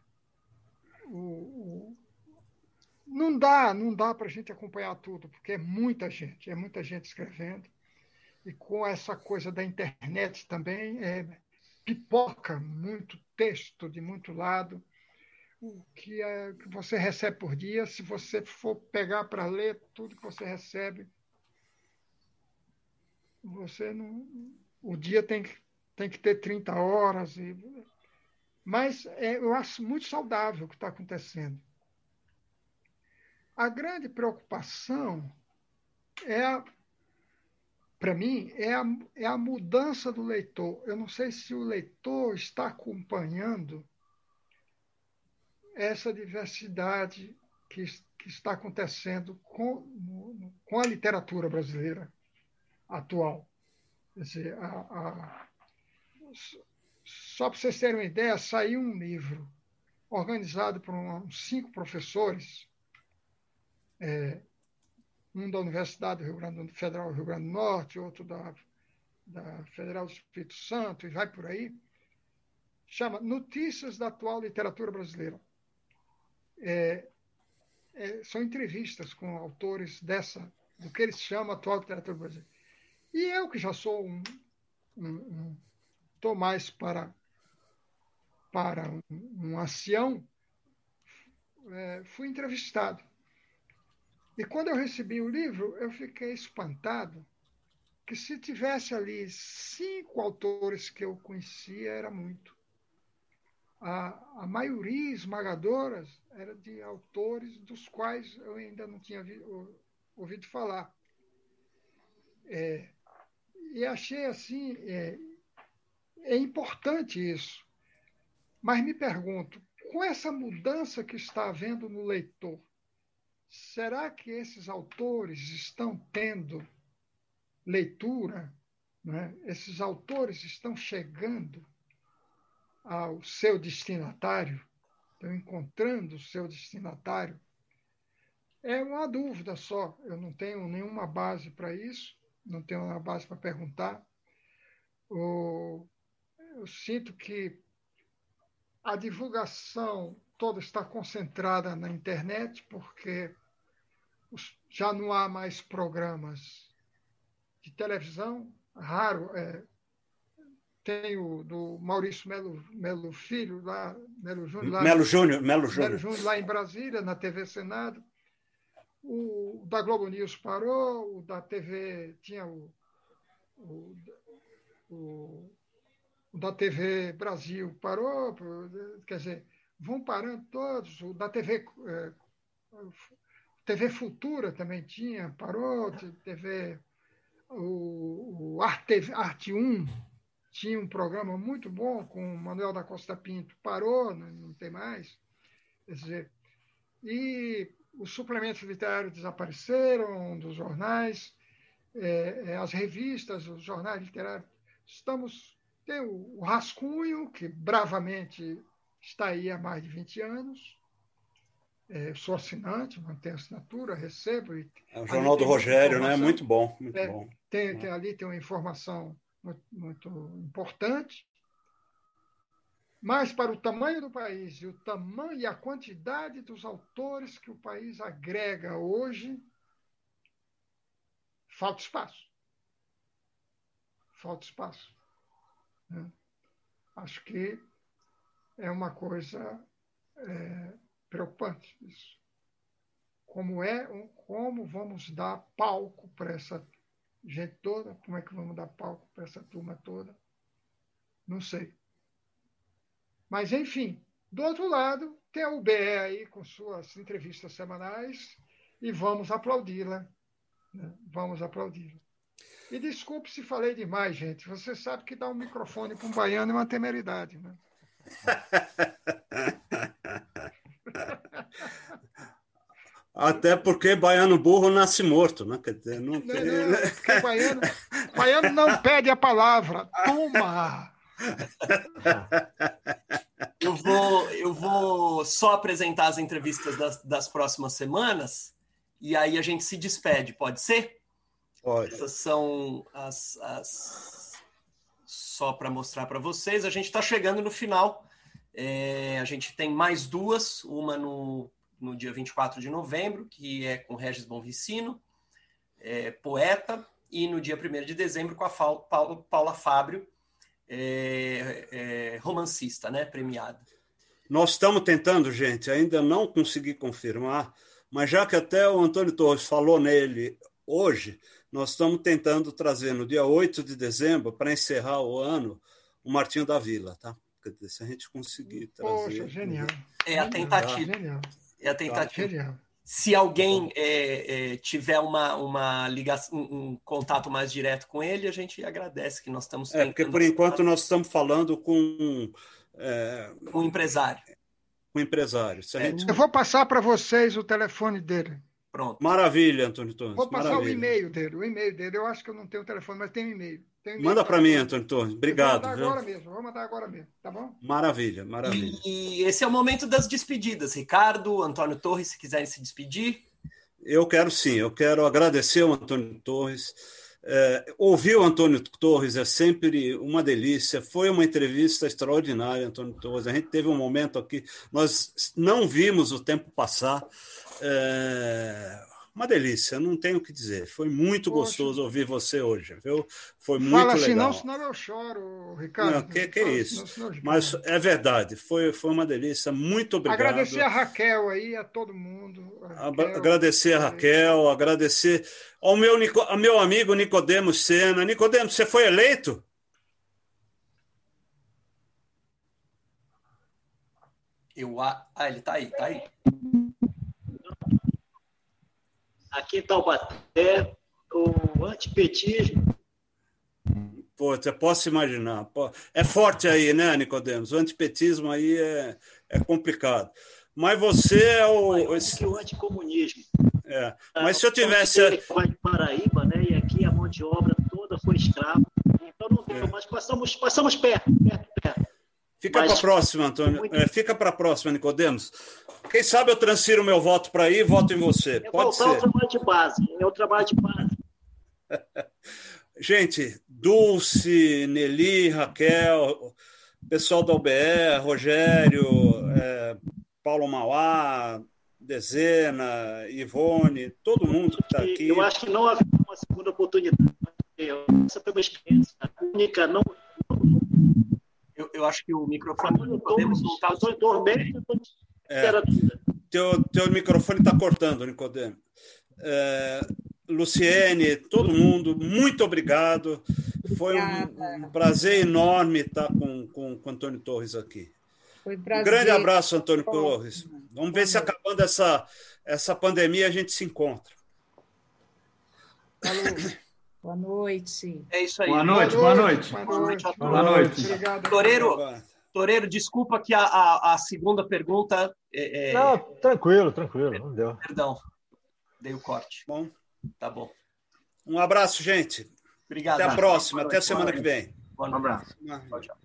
Speaker 3: o, o, não dá, não dá para a gente acompanhar tudo, porque é muita gente, é muita gente escrevendo. E com essa coisa da internet também, é, pipoca muito texto de muito lado. O que, é, que você recebe por dia, se você for pegar para ler tudo que você recebe, você não. O dia tem que, tem que ter 30 horas. E, mas é, eu acho muito saudável o que está acontecendo a grande preocupação é, para mim, é a, é a mudança do leitor. Eu não sei se o leitor está acompanhando essa diversidade que, que está acontecendo com, no, com a literatura brasileira atual. Dizer, a, a, só para vocês terem uma ideia, saiu um livro organizado por uns cinco professores é, um da Universidade do Rio Grande Federal do Rio Grande do Norte, outro da, da Federal do Espírito Santo, e vai por aí, chama Notícias da Atual Literatura Brasileira. É, é, são entrevistas com autores dessa, do que eles chamam atual literatura brasileira. E eu, que já sou um. Estou um, mais para, para um, um ancião, é, fui entrevistado. E quando eu recebi o livro, eu fiquei espantado que se tivesse ali cinco autores que eu conhecia, era muito. A, a maioria esmagadora era de autores dos quais eu ainda não tinha vi, ouvido falar. É, e achei assim, é, é importante isso. Mas me pergunto, com essa mudança que está havendo no leitor, será que esses autores estão tendo leitura? Né? Esses autores estão chegando ao seu destinatário, estão encontrando o seu destinatário. É uma dúvida só. Eu não tenho nenhuma base para isso, não tenho uma base para perguntar. Eu sinto que a divulgação toda está concentrada na internet, porque já não há mais programas de televisão, raro. É, tem o do Maurício Melo, Melo Filho, lá, Melo Júnior, lá,
Speaker 2: Melo Júnior, Melo Júnior. Melo Júnior,
Speaker 3: lá em Brasília, na TV Senado. O da Globo News parou, o da TV tinha o, o, o, o da TV Brasil parou, quer dizer, vão parando todos, o da TV é, TV Futura também tinha, parou, TV o, o Arte, Arte 1 tinha um programa muito bom com o Manuel da Costa Pinto, parou, não, não tem mais. Quer dizer, e os suplementos literários desapareceram dos jornais, é, é, as revistas, os jornais literários. Estamos. Tem o, o Rascunho, que bravamente está aí há mais de 20 anos. É, sou assinante, mantenho assinatura, recebo. E,
Speaker 2: é o Jornal do Rogério, né? Muito bom, muito
Speaker 3: é,
Speaker 2: bom.
Speaker 3: Tem, tem, ali tem uma informação muito, muito importante. Mas para o tamanho do país e o tamanho e a quantidade dos autores que o país agrega hoje, falta espaço. Falta espaço. Né? Acho que é uma coisa é, preocupante isso. Como é, como vamos dar palco para essa gente toda? Como é que vamos dar palco para essa turma toda? Não sei. Mas, enfim, do outro lado, tem a UBE aí com suas entrevistas semanais e vamos aplaudi-la. Né? Vamos aplaudi-la. E desculpe se falei demais, gente. Você sabe que dar um microfone para um baiano é uma temeridade. Né?
Speaker 2: Até porque baiano burro nasce morto, né? Quer dizer, não, tem... não,
Speaker 3: não baiano, baiano não pede a palavra. Toma!
Speaker 1: Eu vou, eu vou só apresentar as entrevistas das, das próximas semanas e aí a gente se despede, pode ser?
Speaker 2: Pode.
Speaker 1: Essas são as. as... Só para mostrar para vocês, a gente está chegando no final. É, a gente tem mais duas, uma no, no dia 24 de novembro, que é com Regis Bonvicino, é, poeta, e no dia 1 de dezembro com a Paula Fábio, é, é, romancista, né, premiada.
Speaker 2: Nós estamos tentando, gente, ainda não consegui confirmar, mas já que até o Antônio Torres falou nele hoje, nós estamos tentando trazer no dia 8 de dezembro, para encerrar o ano, o Martinho da Vila, tá? Se a gente conseguir trazer.
Speaker 3: Poxa, genial.
Speaker 1: É a tentativa. Genial. É a tentativa. Genial. Se alguém é, é, tiver uma, uma ligação, um, um, contato mais direto com ele, a gente agradece que nós estamos
Speaker 2: É, porque por enquanto nós estamos falando com. É,
Speaker 1: com um empresário.
Speaker 2: Com um empresário.
Speaker 3: É, gente... Eu vou passar para vocês o telefone dele.
Speaker 2: Pronto. Maravilha, Antônio Torres.
Speaker 3: Vou passar
Speaker 2: Maravilha.
Speaker 3: o e-mail dele. O e-mail dele. Eu acho que eu não tenho o telefone, mas tem um e-mail.
Speaker 2: Manda para mim, Antônio Torres. Obrigado.
Speaker 3: Vou mandar agora mesmo. Vou mandar agora mesmo. Tá bom?
Speaker 2: Maravilha, maravilha.
Speaker 1: E, e esse é o momento das despedidas. Ricardo, Antônio Torres, se quiserem se despedir.
Speaker 2: Eu quero sim. Eu quero agradecer ao Antônio Torres. É, ouvir o Antônio Torres é sempre uma delícia. Foi uma entrevista extraordinária, Antônio Torres. A gente teve um momento aqui, nós não vimos o tempo passar. É, uma delícia, não tenho o que dizer. Foi muito Poxa. gostoso ouvir você hoje, viu? Foi muito Fala assim, legal.
Speaker 3: Não, senão eu choro, Ricardo.
Speaker 2: Não, que, que é isso? Senão, Mas é verdade, foi, foi uma delícia. Muito obrigado.
Speaker 3: Agradecer a Raquel aí, a todo mundo.
Speaker 2: A Raquel, agradecer a Raquel, agradecer ao meu, ao meu amigo Nicodemos Sena. Nicodemos, você foi eleito?
Speaker 1: Eu, ah, ele está aí, está aí
Speaker 6: aqui em Taubaté, o antipetismo.
Speaker 2: Pô, você posso imaginar. É forte aí, né, Nicodemos? O antipetismo aí é, é complicado. Mas você é o.
Speaker 6: Esse... o anticomunismo.
Speaker 2: É. Mas se eu tivesse.
Speaker 6: Vai de Paraíba, né? E aqui a mão de obra toda foi escrava. Então não deu, é. mas passamos, passamos perto, perto, perto.
Speaker 2: Fica para a próxima, Antônio. Muito... É, fica para a próxima, Nicodemos. Quem sabe eu transfiro meu voto para aí e voto em você. É Pode ser. É
Speaker 6: o trabalho de base. É o trabalho de base.
Speaker 2: Gente, Dulce, Nelly, Raquel, pessoal da OBE, Rogério, é, Paulo Mauá, Dezena, Ivone, todo mundo que está aqui.
Speaker 6: Eu acho que não havia uma segunda oportunidade. Essa foi uma experiência única, não.
Speaker 1: Eu, eu acho que o microfone podemos
Speaker 6: voltar.
Speaker 2: É, teu, teu microfone está cortando, Nicodemo. É, Luciene, todo mundo, muito obrigado. Foi um, um, prazer enorme estar com, com, com Antônio Torres aqui. Foi um prazer. Um grande abraço, Antônio Bom, Torres. Vamos ver se acabando essa, essa pandemia a gente se encontra.
Speaker 4: Falou. Boa noite.
Speaker 1: É isso aí.
Speaker 5: Boa noite, boa noite.
Speaker 1: Boa noite. Boa noite. Boa noite. Obrigado. Toreiro, Toreiro, desculpa que a, a, a segunda pergunta. É,
Speaker 5: é... Não, tranquilo, tranquilo. Não deu.
Speaker 1: Perdão. Dei o corte.
Speaker 2: Bom.
Speaker 1: Tá bom.
Speaker 2: Um abraço, gente.
Speaker 1: Obrigado.
Speaker 2: Até a próxima, até a semana que vem.
Speaker 1: Um abraço. Tchau, tchau.